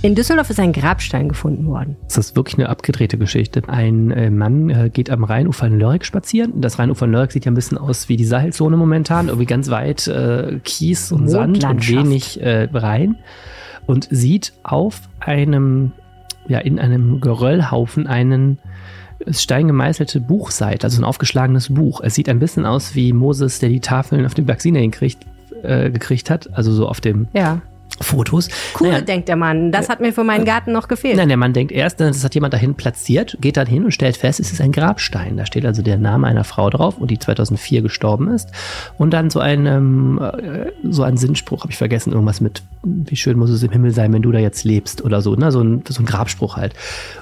In Düsseldorf ist ein Grabstein gefunden worden. Das ist wirklich eine abgedrehte Geschichte. Ein äh, Mann äh, geht am Rheinufer in Lörrick spazieren. Das Rheinufer in Lörrick sieht ja ein bisschen aus wie die Sahelzone momentan. Irgendwie ganz weit äh, Kies und Sand und wenig äh, Rhein. Und sieht auf einem, ja, in einem Geröllhaufen einen steingemeißelte Buchseite, also ein aufgeschlagenes Buch. Es sieht ein bisschen aus wie Moses, der die Tafeln auf dem Berg Sinai gekriegt, äh, gekriegt hat, also so auf dem ja. Fotos. Cool, naja, denkt der Mann. Das hat mir für meinen Garten noch gefehlt. Nein, der Mann denkt erst, das hat jemand dahin platziert, geht dann hin und stellt fest, es ist ein Grabstein. Da steht also der Name einer Frau drauf und die 2004 gestorben ist. Und dann so ein, ähm, äh, so ein Sinnspruch, habe ich vergessen, irgendwas mit, wie schön muss es im Himmel sein, wenn du da jetzt lebst oder so, ne? so, ein, so ein Grabspruch halt.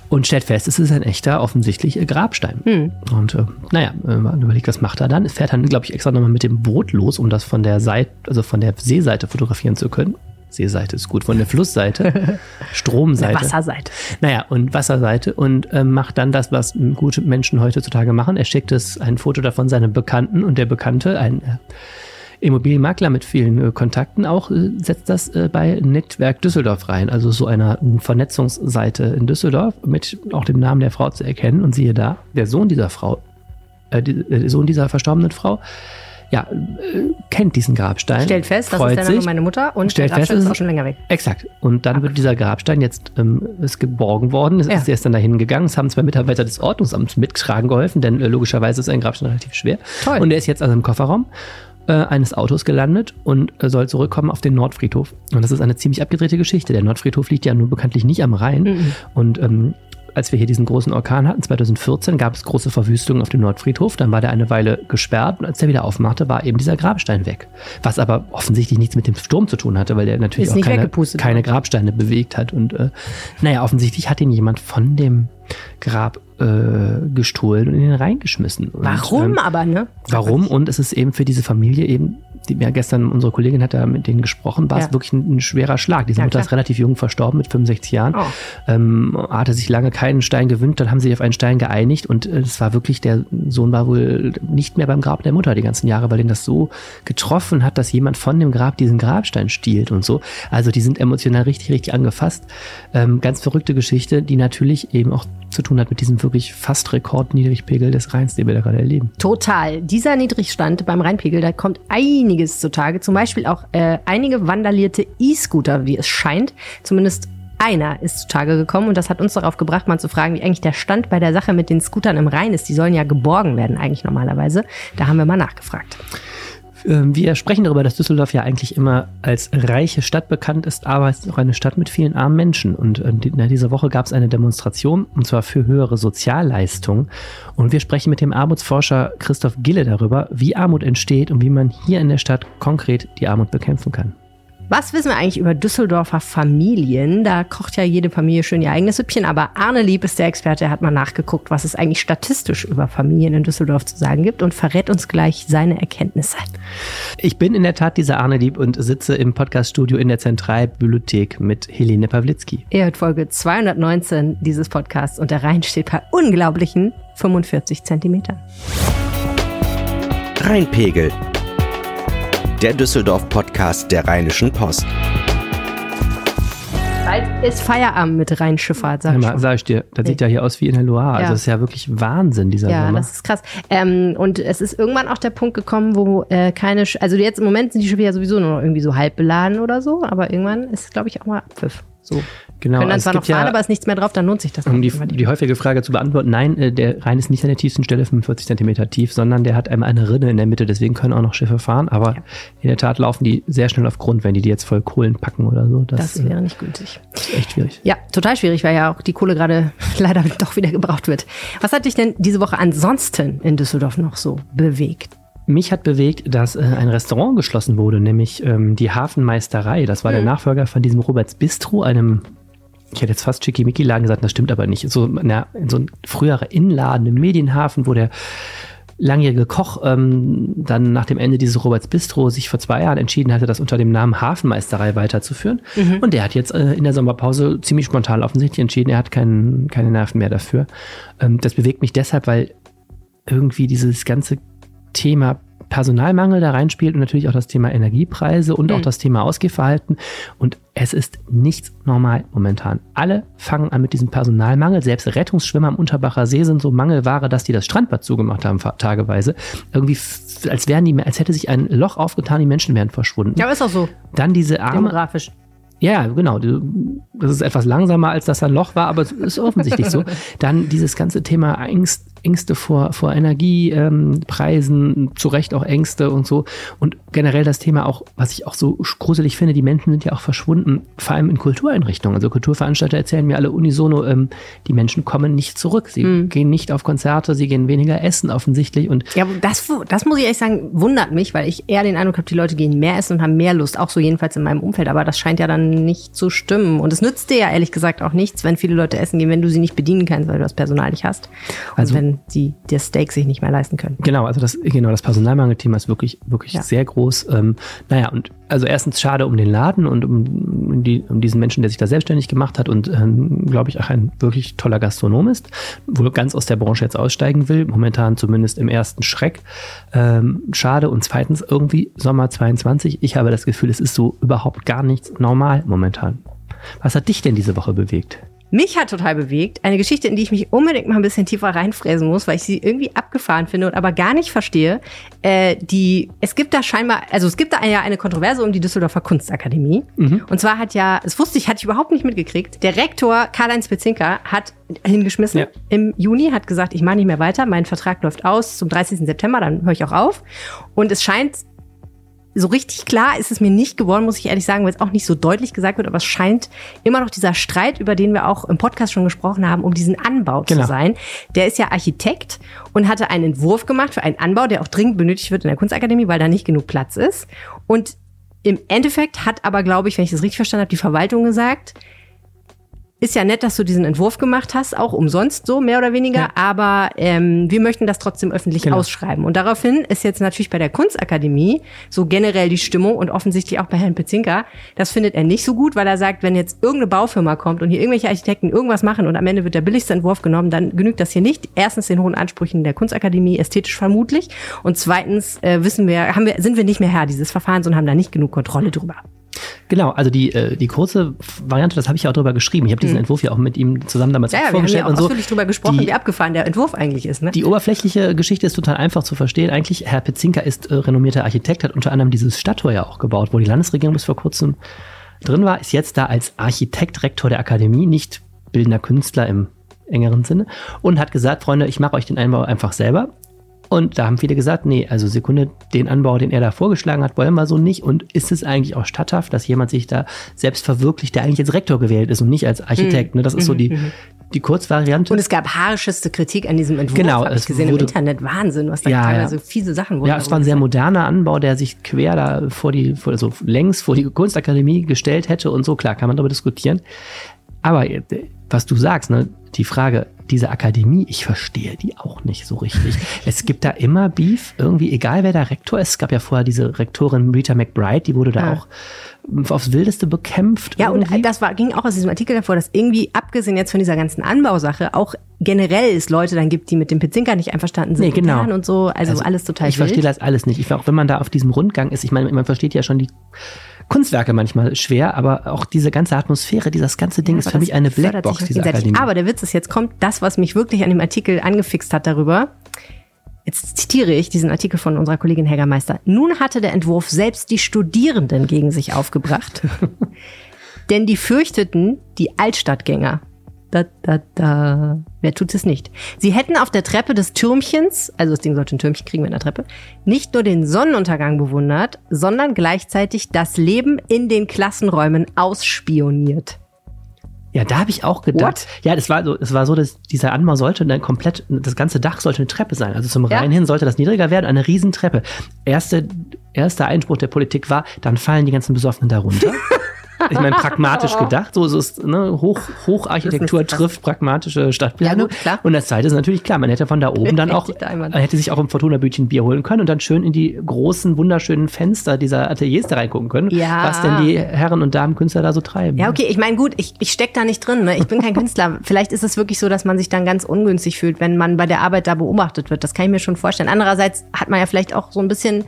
Und stellt fest, es ist ein echter, offensichtlich äh, Grabstein. Hm. Und äh, naja, man überlegt, was macht er dann? Es fährt dann, glaube ich, extra nochmal mit dem Boot los, um das von der Seite, also von der Seeseite fotografieren zu können. Seeseite ist gut, von der Flussseite, Stromseite. Der Wasserseite. Naja, und Wasserseite und äh, macht dann das, was gute Menschen heutzutage machen. Er schickt es ein Foto davon seinem Bekannten und der Bekannte, ein äh, Immobilienmakler mit vielen äh, Kontakten auch, äh, setzt das äh, bei Netzwerk Düsseldorf rein, also so einer Vernetzungsseite in Düsseldorf mit auch dem Namen der Frau zu erkennen. Und siehe da, der Sohn dieser Frau, äh, der Sohn dieser verstorbenen Frau, ja, äh, kennt diesen Grabstein. Stellt fest, das ist dann meine Mutter und stellt der Grabstein fest, ist auch schon länger weg. Exakt. Und dann Ach. wird dieser Grabstein jetzt ähm, ist geborgen worden. Es Ja. ist erst dann dahin gegangen. Es haben zwei Mitarbeiter des Ordnungsamts mittragen geholfen, denn äh, logischerweise ist ein Grabstein relativ schwer. Toll. Und er ist jetzt also im Kofferraum äh, eines Autos gelandet und äh, soll zurückkommen auf den Nordfriedhof. Und das ist eine ziemlich abgedrehte Geschichte. Der Nordfriedhof liegt ja nun bekanntlich nicht am Rhein. Mhm. Und ähm, als wir hier diesen großen Orkan hatten, 2014, gab es große Verwüstungen auf dem Nordfriedhof. Dann war der eine Weile gesperrt und als der wieder aufmachte, war eben dieser Grabstein weg. Was aber offensichtlich nichts mit dem Sturm zu tun hatte, weil der natürlich auch keine, keine. Grabsteine bewegt hat. Und äh, naja, offensichtlich hat ihn jemand von dem Grab äh, gestohlen und in den Rhein geschmissen. Und, Warum ähm, aber, ne? Warum? Und es ist eben für diese Familie eben, die ja gestern, unsere Kollegin hat da mit denen gesprochen, war Ja. es wirklich ein, ein schwerer Schlag. Diese Ja, Mutter klar. ist relativ jung verstorben, mit 65 Jahren. Oh. Ähm, hatte sich lange keinen Stein gewünscht, dann haben sie sich auf einen Stein geeinigt und äh, es war wirklich, der Sohn war wohl nicht mehr beim Grab der Mutter die ganzen Jahre, weil ihn das so getroffen hat, dass jemand von dem Grab diesen Grabstein stiehlt und so. Also die sind emotional richtig, richtig angefasst. Ähm, ganz verrückte Geschichte, die natürlich eben auch zu tun hat mit diesem wirklich fast Rekordniedrigpegel des Rheins, den wir da gerade erleben. Total. Dieser Niedrigstand beim Rheinpegel, da kommt einiges zutage. Zum Beispiel auch äh, einige vandalierte E-Scooter, wie es scheint. Zumindest einer ist zutage gekommen und das hat uns darauf gebracht, mal zu fragen, wie eigentlich der Stand bei der Sache mit den Scootern im Rhein ist. Die sollen ja geborgen werden eigentlich normalerweise. Da haben wir mal nachgefragt. Ähm, Wir sprechen darüber, dass Düsseldorf ja eigentlich immer als reiche Stadt bekannt ist, aber es ist auch eine Stadt mit vielen armen Menschen. Und die- in dieser Woche gab es eine Demonstration, und zwar für höhere Sozialleistungen. Und wir sprechen mit dem Armutsforscher Christoph Gille darüber, wie Armut entsteht und wie man hier in der Stadt konkret die Armut bekämpfen kann. Was wissen wir eigentlich über Düsseldorfer Familien? Da kocht ja jede Familie schön ihr eigenes Süppchen, aber Arne Lieb ist der Experte, er hat mal nachgeguckt, was es eigentlich statistisch über Familien in Düsseldorf zu sagen gibt und verrät uns gleich seine Erkenntnisse. Ich bin in der Tat dieser Arne Lieb und sitze im Podcaststudio in der Zentralbibliothek mit Helene Pawlitzki. Er hört Folge 219 dieses Podcasts und der Rhein steht bei unglaublichen 45 Zentimetern. Rheinpegel. Der Düsseldorf-Podcast der Rheinischen Post. Bald ist Feierabend mit Rheinschifffahrt, sag ich mal, sag ich dir, das sieht ja hier aus wie in der Loire. Also Ja. das ist ja wirklich Wahnsinn, dieser Ja, Sommer. das ist krass. Ähm, und es ist irgendwann auch der Punkt gekommen, wo äh, keine, Sch also jetzt im Moment sind die Schiffe ja sowieso nur noch irgendwie so halb beladen oder so, aber irgendwann ist, glaube ich, auch mal Abpfiff. So. Genau, Können dann es zwar noch gibt ja- fahren, aber ist nichts mehr drauf, dann lohnt sich das Um die, die häufige Frage zu beantworten, nein, äh, der Rhein ist nicht an der tiefsten Stelle 45 Zentimeter tief, sondern der hat einmal eine Rinne in der Mitte, deswegen können auch noch Schiffe fahren, aber Ja. in der Tat laufen die sehr schnell auf Grund, wenn die die jetzt voll Kohlen packen oder so. Das, das wäre nicht gültig. äh, echt schwierig. Ja, total schwierig, weil ja auch die Kohle gerade leider doch wieder gebraucht wird. Was hat dich denn diese Woche ansonsten in Düsseldorf noch so bewegt? Mich hat bewegt, dass äh, ein Restaurant geschlossen wurde, nämlich ähm, die Hafenmeisterei. Das war der Nachfolger von diesem Roberts Bistro, einem, ich hätte jetzt fast Schickimicki-Laden gesagt, das stimmt aber nicht. So, na, so ein früherer Innenladen im Medienhafen, wo der langjährige Koch ähm, dann nach dem Ende dieses Roberts Bistro sich vor zwei Jahren entschieden hatte, das unter dem Namen Hafenmeisterei weiterzuführen. Und der hat jetzt äh, in der Sommerpause ziemlich spontan offensichtlich entschieden, er hat keinen, keine Nerven mehr dafür. Ähm, das bewegt mich deshalb, weil irgendwie dieses ganze Thema Personalmangel da reinspielt und natürlich auch das Thema Energiepreise und auch das Thema Ausgehverhalten. Und es ist nichts normal momentan. Alle fangen an mit diesem Personalmangel. Selbst Rettungsschwimmer am Unterbacher See sind so Mangelware, dass die das Strandbad zugemacht haben, tageweise. Irgendwie, als wären die, als hätte sich ein Loch aufgetan, die Menschen wären verschwunden. Ja, ist auch so. Dann diese arme, Demografisch. ja, genau. Das ist etwas langsamer, als das ein Loch war, aber es ist offensichtlich so. Dann dieses ganze Thema Angst, Ängste vor, vor Energiepreisen, ähm, Preisen, zu Recht auch Ängste und so. Und generell das Thema auch, was ich auch so gruselig finde, die Menschen sind ja auch verschwunden, vor allem in Kultureinrichtungen. Also Kulturveranstalter erzählen mir alle unisono, ähm, die Menschen kommen nicht zurück. Sie gehen nicht auf Konzerte, sie gehen weniger essen offensichtlich. Und Ja, das, das muss ich ehrlich sagen, wundert mich, weil ich eher den Eindruck habe, die Leute gehen mehr essen und haben mehr Lust, auch so jedenfalls in meinem Umfeld. Aber das scheint ja dann nicht zu stimmen. Und es nützt dir ja ehrlich gesagt auch nichts, wenn viele Leute essen gehen, wenn du sie nicht bedienen kannst, weil du das Personal nicht hast. Und Also- sie dir Steak sich nicht mehr leisten können. Genau, also das, genau, das Personalmangelthema ist wirklich, wirklich Ja. sehr groß. Ähm, naja, und also erstens schade um den Laden und um, um, die, um diesen Menschen, der sich da selbstständig gemacht hat und, ähm, glaube ich, auch ein wirklich toller Gastronom ist, wohl ganz aus der Branche jetzt aussteigen will, momentan zumindest im ersten Schreck. Ähm, schade und zweitens irgendwie Sommer 22. Ich habe das Gefühl, es ist so überhaupt gar nichts normal momentan. Was hat dich denn diese Woche bewegt? Mich hat total bewegt eine Geschichte, in die ich mich unbedingt mal ein bisschen tiefer reinfräsen muss, weil ich sie irgendwie abgefahren finde und aber gar nicht verstehe. Äh, die, es gibt da scheinbar, also es gibt da ja eine Kontroverse um die Düsseldorfer Kunstakademie. Und zwar hat ja, das wusste ich, hatte ich überhaupt nicht mitgekriegt, der Rektor Karl-Heinz Bezinka hat hingeschmissen Ja. im Juni, hat gesagt, ich mache nicht mehr weiter, mein Vertrag läuft aus zum 30. September, dann höre ich auch auf. Und es scheint so richtig klar ist es mir nicht geworden, muss ich ehrlich sagen, weil es auch nicht so deutlich gesagt wird, aber es scheint immer noch dieser Streit, über den wir auch im Podcast schon gesprochen haben, um diesen Anbau Genau. zu sein. Der ist ja Architekt und hatte einen Entwurf gemacht für einen Anbau, der auch dringend benötigt wird in der Kunstakademie, weil da nicht genug Platz ist. Und im Endeffekt hat aber, glaube ich, wenn ich das richtig verstanden habe, die Verwaltung gesagt, ist ja nett, dass du diesen Entwurf gemacht hast, auch umsonst so, mehr oder weniger, Ja. aber ähm, wir möchten das trotzdem öffentlich Genau. ausschreiben. Und daraufhin ist jetzt natürlich bei der Kunstakademie so generell die Stimmung und offensichtlich auch bei Herrn Pezinka, das findet er nicht so gut, weil er sagt, wenn jetzt irgendeine Baufirma kommt und hier irgendwelche Architekten irgendwas machen und am Ende wird der billigste Entwurf genommen, dann genügt das hier nicht. Erstens den hohen Ansprüchen der Kunstakademie, ästhetisch vermutlich. Und zweitens äh, wissen wir, haben wir, sind wir nicht mehr Herr dieses Verfahrens und haben da nicht genug Kontrolle drüber. Genau, also die, äh, die kurze Variante, das habe ich ja auch drüber geschrieben. Ich habe diesen Entwurf ja auch mit ihm zusammen damals Mhm. Ja, ja, wir haben vorgestellt ja auch und so. ausführlich drüber gesprochen, Die- wie abgefahren der Entwurf eigentlich ist. Ne? Die oberflächliche Geschichte ist total einfach zu verstehen. Eigentlich, Herr Petzinka ist äh, renommierter Architekt, hat unter anderem dieses Stadttor ja auch gebaut, wo die Landesregierung bis vor kurzem drin war, ist jetzt da als Architekt Rektor der Akademie, nicht bildender Künstler im engeren Sinne, und hat gesagt, Freunde, ich mache euch den Einbau einfach selber. Und da haben viele gesagt, nee, also Sekunde, den Anbau, den er da vorgeschlagen hat, wollen wir so nicht. Und ist es eigentlich auch statthaft, dass jemand sich da selbst verwirklicht, der eigentlich als Rektor gewählt ist und nicht als Architekt? Ne? Das ist so die, die Kurzvariante. Und es gab haarischste Kritik an diesem Entwurf, Genau, habe ich es gesehen im wurde- Internet. Wahnsinn, was da Ja, teilweise ja. fiese Sachen wurden. Ja, es war ein sehr moderner Anbau, der sich quer da vor die, vor, also längs vor die Kunstakademie gestellt hätte und so. Klar, kann man darüber diskutieren. Aber äh, was du sagst, ne, die Frage, diese Akademie, ich verstehe die auch nicht so richtig. es gibt da immer Beef, irgendwie, egal wer da Rektor ist. Es gab ja vorher diese Rektorin Rita McBride, die wurde da Ja. auch aufs Wildeste bekämpft. Ja, und irgendwie. das war, ging auch aus diesem Artikel davor, dass irgendwie, abgesehen jetzt von dieser ganzen Anbausache, auch generell es Leute dann gibt, die mit dem Pezinka nicht einverstanden sind Nee, genau. und so. Also, alles total Ich verstehe wild. das alles nicht. Ich, auch wenn man da auf diesem Rundgang ist, ich meine, man versteht ja schon die Kunstwerke manchmal schwer, aber auch diese ganze Atmosphäre, dieses ganze Ding ist Aber für mich eine Blackbox, sich auch diese gegenseitig. Akademie. Aber der Witz ist, jetzt kommt das, was mich wirklich an dem Artikel angefixt hat darüber. Jetzt zitiere ich diesen Artikel von unserer Kollegin Helga Meister. Nun hatte der Entwurf selbst die Studierenden gegen sich aufgebracht. Denn die fürchteten die Altstadtgänger. Da, da, da. Wer tut es nicht? Sie hätten auf der Treppe des Türmchens, also das Ding sollte ein Türmchen kriegen mit einer Treppe, nicht nur den Sonnenuntergang bewundert, sondern gleichzeitig das Leben in den Klassenräumen ausspioniert. Ja, da habe ich auch gedacht. Ja, das war so, es war so, dass dieser Anbau sollte dann komplett, das ganze Dach sollte eine Treppe sein. Also zum Ja. Rhein hin sollte das niedriger werden, eine Riesentreppe. Erste, erster Einspruch der Politik war, dann fallen die ganzen Besoffenen da runter. ich meine, pragmatisch gedacht. So, so ist ne, Hoch, Hocharchitektur trifft pragmatische Stadtpläne. Ja. Und das zweite ist natürlich klar, man hätte von da oben dann auch, man hätte sich auch im Fortuna-Bütchen Bier holen können und dann schön in die großen, wunderschönen Fenster dieser Ateliers da reingucken können, Ja. was denn die Herren und Damen Künstler da so treiben. Ja, okay, ich meine, gut, ich, ich steck da nicht drin. Ne? Ich bin kein Künstler. Vielleicht ist es wirklich so, dass man sich dann ganz ungünstig fühlt, wenn man bei der Arbeit da beobachtet wird. Das kann ich mir schon vorstellen. Andererseits hat man ja vielleicht auch so ein bisschen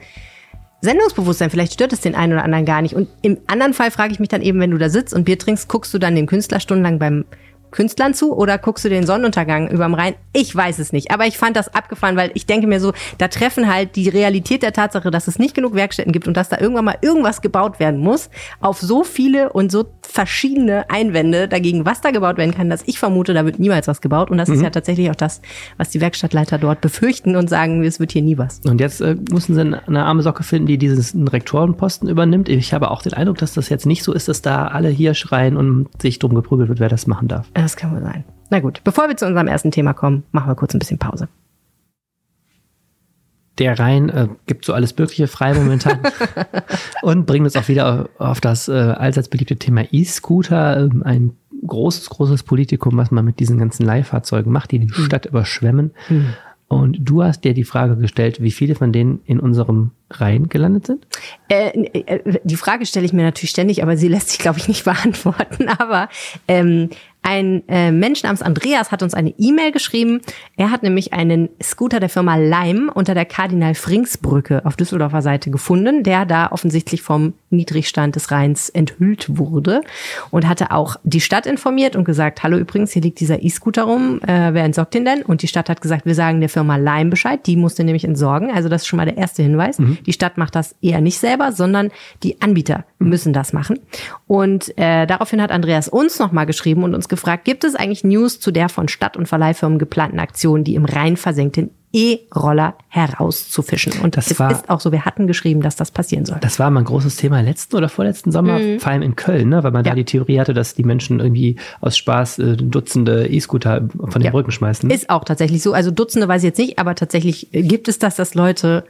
Sendungsbewusstsein. Vielleicht stört es den einen oder anderen gar nicht. Und im anderen Fall frage ich mich dann eben, wenn du da sitzt und Bier trinkst, guckst du dann dem Künstler stundenlang beim Künstlern zu oder guckst du den Sonnenuntergang überm Rhein? Ich weiß es nicht. Aber ich fand das abgefahren, weil ich denke mir so, da treffen halt die Realität der Tatsache, dass es nicht genug Werkstätten gibt und dass da irgendwann mal irgendwas gebaut werden muss, auf so viele und so verschiedene Einwände dagegen, was da gebaut werden kann, dass ich vermute, da wird niemals was gebaut. Und das ist ja tatsächlich auch das, was die Werkstattleiter dort befürchten und sagen, es wird hier nie was. Und jetzt äh, müssen sie eine arme Socke finden, die diesen Rektorenposten übernimmt. Ich habe auch den Eindruck, dass das jetzt nicht so ist, dass da alle hier schreien und sich drum geprügelt wird, wer das machen darf. Das kann wohl sein. Na gut, bevor wir zu unserem ersten Thema kommen, machen wir kurz ein bisschen Pause. Der Rhein äh, gibt so alles Mögliche frei momentan und bringt uns auch wieder auf das äh, allseits beliebte Thema E-Scooter. Ähm, ein großes, großes Politikum, was man mit diesen ganzen Leihfahrzeugen macht, die die Stadt überschwemmen. Und du hast dir die Frage gestellt, wie viele von denen in unserem Rhein gelandet sind? Äh, äh, die Frage stelle ich mir natürlich ständig, aber sie lässt sich, glaube ich, nicht beantworten. Aber ähm, ein äh, Mensch namens Andreas hat uns eine E-Mail geschrieben. Er hat nämlich einen Scooter der Firma Leim unter der Kardinal-Frings-Brücke auf Düsseldorfer Seite gefunden, der da offensichtlich vom Niedrigstand des Rheins enthüllt wurde und hatte auch die Stadt informiert und gesagt, hallo übrigens, hier liegt dieser E-Scooter rum, äh, wer entsorgt den denn? Und die Stadt hat gesagt, wir sagen der Firma Leim Bescheid, die muss den nämlich entsorgen. Also das ist schon mal der erste Hinweis. Die Stadt macht das eher nicht selber, sondern die Anbieter müssen das machen. Und äh, daraufhin hat Andreas uns nochmal geschrieben und uns gefragt, gibt es eigentlich News zu der von Stadt- und Verleihfirmen geplanten Aktion, die im Rhein versenkten E-Roller herauszufischen? Und Das es war- ist auch so, wir hatten geschrieben, dass das passieren soll. Das war mal ein großes Thema letzten oder vorletzten Sommer, vor allem in Köln, ne? weil man da Ja. die Theorie hatte, dass die Menschen irgendwie aus Spaß äh, Dutzende E-Scooter von den Ja. Brücken schmeißen. Ist auch tatsächlich so. Also Dutzende weiß ich jetzt nicht, aber tatsächlich gibt es das, dass Leute,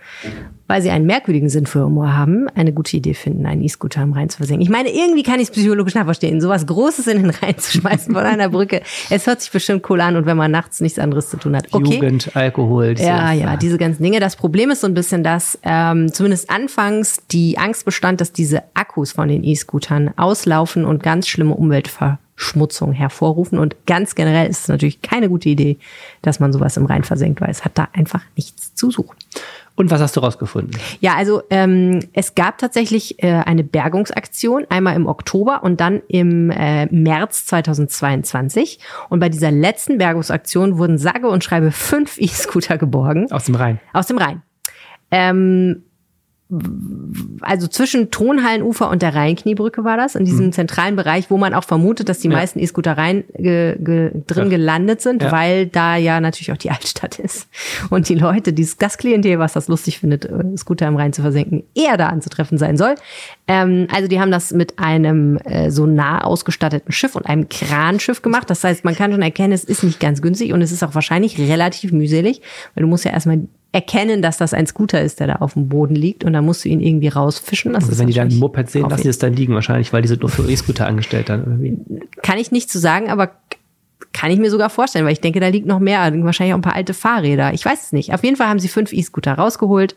weil sie einen merkwürdigen Sinn für Humor haben, eine gute Idee finden, einen E-Scooter im Rhein zu versenken. Ich meine, irgendwie kann ich es psychologisch nachverstehen, sowas Großes in den Rhein zu schmeißen von einer Brücke. Es hört sich bestimmt cool an und wenn man nachts nichts anderes zu tun hat. Okay. Jugend, Alkohol. Diese- Ja, ja, diese ganzen Dinge. Das Problem ist so ein bisschen, dass ähm, zumindest anfangs die Angst bestand, dass diese Akkus von den E-Scootern auslaufen und ganz schlimme Umweltverschmutzung hervorrufen. Und ganz generell ist es natürlich keine gute Idee, dass man sowas im Rhein versenkt, weil es hat da einfach nichts zu suchen. Und was hast du rausgefunden? Ja, also ähm, es gab tatsächlich äh, eine Bergungsaktion, einmal im Oktober und dann im äh, März 2022. Und bei dieser letzten Bergungsaktion wurden sage und schreibe fünf E-Scooter geborgen Aus dem Rhein. aus dem Rhein. Ähm, also zwischen Tonhallenufer und der Rheinkniebrücke war das, in diesem zentralen Bereich, wo man auch vermutet, dass die Ja. meisten E-Scooter rein ge, ge, drin Ja. gelandet sind, Ja. weil da ja natürlich auch die Altstadt ist. Und die Leute, dieses, das Klientel, was das lustig findet, äh, Scooter im Rhein zu versenken, eher da anzutreffen sein soll. Ähm, also die haben das mit einem äh, Sonar ausgestatteten Schiff und einem Kranschiff gemacht. Das heißt, man kann schon erkennen, es ist nicht ganz günstig und es ist auch wahrscheinlich relativ mühselig, weil du musst ja erstmal erkennen, dass das ein Scooter ist, der da auf dem Boden liegt und dann musst du ihn irgendwie rausfischen. Das Also wenn die dann ein Moped sehen, lassen die aufwendig. es dann liegen wahrscheinlich, weil die sind nur für E-Scooter angestellt dann irgendwie. Kann ich nicht zu sagen, aber kann ich mir sogar vorstellen, weil ich denke, da liegt noch mehr, wahrscheinlich auch ein paar alte Fahrräder. Ich weiß es nicht. Auf jeden Fall haben sie fünf E-Scooter rausgeholt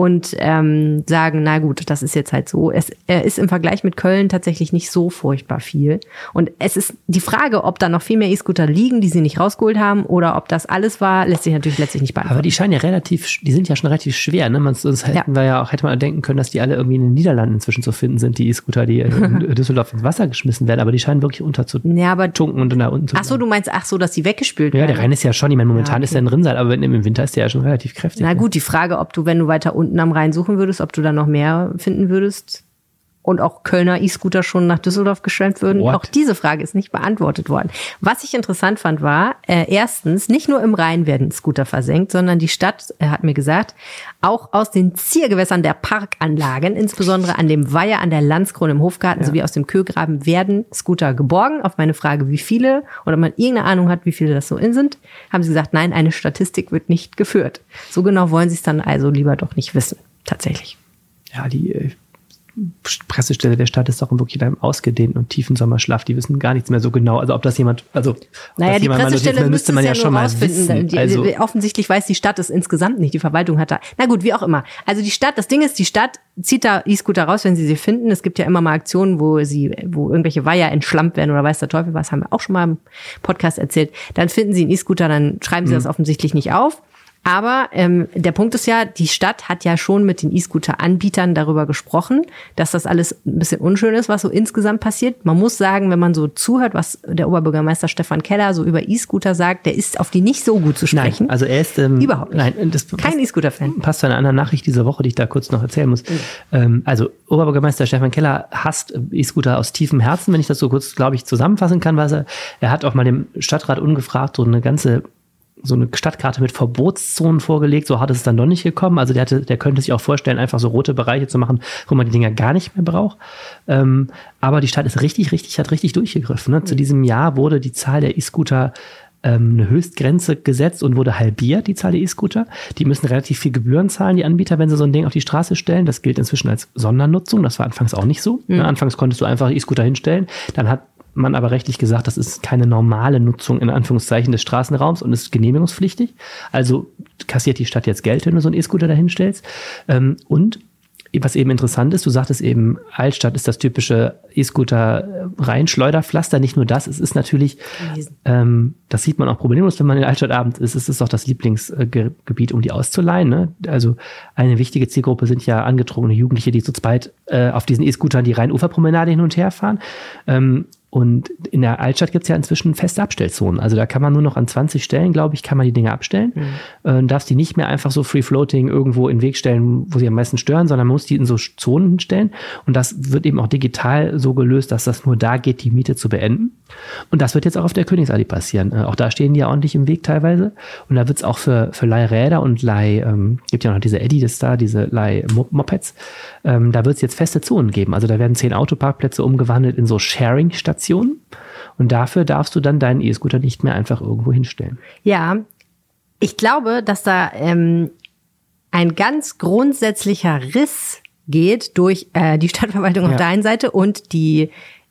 und ähm, sagen, na gut, das ist jetzt halt so. Es äh, ist im Vergleich mit Köln tatsächlich nicht so furchtbar viel. Und es ist die Frage, ob da noch viel mehr E-Scooter liegen, die sie nicht rausgeholt haben, oder ob das alles war, lässt sich natürlich letztlich nicht beantworten. Aber die scheinen ja relativ, die sind ja schon relativ schwer, ne? Man, sonst hätten Ja. wir ja auch, hätte man denken können, dass die alle irgendwie in den Niederlanden inzwischen zu finden sind, die E-Scooter, die in Düsseldorf ins Wasser geschmissen werden, aber die scheinen wirklich unterzutunken ja, aber und da unten zu ach so, du meinst ach so, dass sie weggespült Ja, werden? der Rhein ist ja schon, ich meine, momentan Ja, okay. ist er ein Rinnsal, aber im Winter ist der ja schon relativ kräftig. Na ne? gut, die Frage, ob du, wenn du weiter unten am Rhein suchen würdest, ob du da noch mehr finden würdest und auch Kölner E-Scooter schon nach Düsseldorf geschwemmt würden. What? Auch diese Frage ist nicht beantwortet worden. Was ich interessant fand, war, äh, erstens, nicht nur im Rhein werden Scooter versenkt, sondern die Stadt äh, hat mir gesagt, auch aus den Ziergewässern der Parkanlagen, insbesondere an dem Weiher, an der Landskrone im Hofgarten sowie aus dem Kögraben werden Scooter geborgen. Auf meine Frage, wie viele oder ob man irgendeine Ahnung hat, wie viele das so in sind, haben sie gesagt, nein, eine Statistik wird nicht geführt. So genau wollen sie es dann also lieber doch nicht wissen, tatsächlich. Ja, die, äh, Pressestelle der Stadt ist auch wirklich in einem ausgedehnten und tiefen Sommerschlaf. Die wissen gar nichts mehr so genau. Also ob das jemand, also ob naja, das die jemand Pressestelle mal müsste man ja, ja schon mal wissen. Die, also, offensichtlich weiß die Stadt es insgesamt nicht. Die Verwaltung hat da. Na gut, wie auch immer. Also die Stadt, das Ding ist, die Stadt zieht da E-Scooter raus, wenn sie sie finden. Es gibt ja immer mal Aktionen, wo sie, wo irgendwelche Weiher entschlampt werden oder weiß der Teufel was, haben wir auch schon mal im Podcast erzählt. Dann finden sie einen E-Scooter, dann schreiben sie mhm. das offensichtlich nicht auf. Aber ähm, der Punkt ist ja, die Stadt hat ja schon mit den E-Scooter-Anbietern darüber gesprochen, dass das alles ein bisschen unschön ist, was so insgesamt passiert. Man muss sagen, wenn man so zuhört, was der Oberbürgermeister Stefan Keller so über E-Scooter sagt, der ist auf die nicht so gut zu sprechen. Nein, also er ist ähm, überhaupt nicht. Nein, das kein E-Scooter-Fan. Passt zu einer anderen Nachricht dieser Woche, die ich da kurz noch erzählen muss. Mhm. Ähm, also Oberbürgermeister Stefan Keller hasst E-Scooter aus tiefem Herzen, wenn ich das so kurz, glaube ich, zusammenfassen kann, was er. Er hat auch mal dem Stadtrat ungefragt so eine ganze so eine Stadtkarte mit Verbotszonen vorgelegt. So hart ist es dann doch nicht gekommen. Also der, hatte, der könnte sich auch vorstellen, einfach so rote Bereiche zu machen, wo man die Dinger gar nicht mehr braucht. Ähm, aber die Stadt ist richtig, richtig, hat richtig durchgegriffen. Ne? Zu diesem Jahr wurde die Zahl der E-Scooter ähm, eine Höchstgrenze gesetzt und wurde halbiert, die Zahl der E-Scooter. Die müssen relativ viel Gebühren zahlen, die Anbieter, wenn sie so ein Ding auf die Straße stellen. Das gilt inzwischen als Sondernutzung. Das war anfangs auch nicht so. Mhm. Anfangs konntest du einfach E-Scooter hinstellen. Dann hat man aber rechtlich gesagt, das ist keine normale Nutzung in Anführungszeichen des Straßenraums und ist genehmigungspflichtig. Also kassiert die Stadt jetzt Geld, wenn du so einen E-Scooter dahinstellst. Ähm, und was eben interessant ist, du sagtest eben, Altstadt ist das typische E-Scooter Reinschleuderpflaster. Nicht nur das, es ist natürlich, ähm, das sieht man auch problemlos, wenn man in Altstadt abends ist, es ist auch das Lieblingsgebiet, um die auszuleihen. Ne? Also eine wichtige Zielgruppe sind ja angetrunken Jugendliche, die zu zweit äh, auf diesen E-Scootern die Rheinuferpromenade hin und her fahren. Ähm, und in der Altstadt gibt es ja inzwischen feste Abstellzonen. Also da kann man nur noch an 20 Stellen, glaube ich, kann man die Dinge abstellen. Mhm. Äh, darfst die nicht mehr einfach so free-floating irgendwo in den Weg stellen, wo sie am meisten stören, sondern man muss die in so Zonen hinstellen. Und das wird eben auch digital so gelöst, dass das nur da geht, die Miete zu beenden. Und das wird jetzt auch auf der Königsallee passieren. Äh, auch da stehen die ja ordentlich im Weg teilweise. Und da wird es auch für, für Leihräder und Leih, ähm, gibt ja noch diese Eddie das da, diese Leih-Mopeds, ähm, da wird es jetzt feste Zonen geben. Also da werden zehn Autoparkplätze umgewandelt in so Sharing-Stationen. Und dafür darfst du dann deinen E-Scooter nicht mehr einfach irgendwo hinstellen. Ja, ich glaube, dass da ähm, ein ganz grundsätzlicher Riss geht durch äh, die Stadtverwaltung ja. auf der einen Seite und die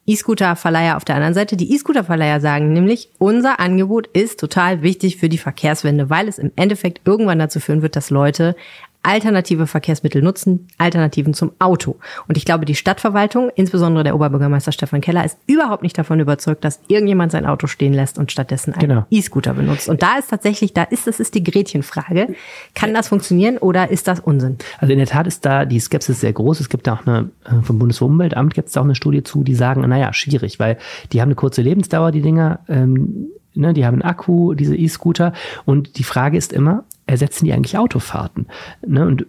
E-Scooter-Verleiher auf der anderen Seite. Die E-Scooter-Verleiher sagen nämlich, unser Angebot ist total wichtig für die Verkehrswende, weil es im Endeffekt irgendwann dazu führen wird, dass Leute alternative Verkehrsmittel nutzen, Alternativen zum Auto. Und ich glaube, die Stadtverwaltung, insbesondere der Oberbürgermeister Stefan Keller, ist überhaupt nicht davon überzeugt, dass irgendjemand sein Auto stehen lässt und stattdessen einen genau. E-Scooter benutzt. Und da ist tatsächlich, da ist, das ist die Gretchenfrage. Kann das funktionieren oder ist das Unsinn? Also in der Tat ist da die Skepsis sehr groß. Es gibt da auch eine, äh, vom Bundesumweltamt gibt es auch eine Studie zu, die sagen, naja, schwierig, weil die haben eine kurze Lebensdauer, die Dinger, ähm, ne, die haben einen Akku, diese E-Scooter. Und die Frage ist immer, ersetzen die eigentlich Autofahrten? Ne? Und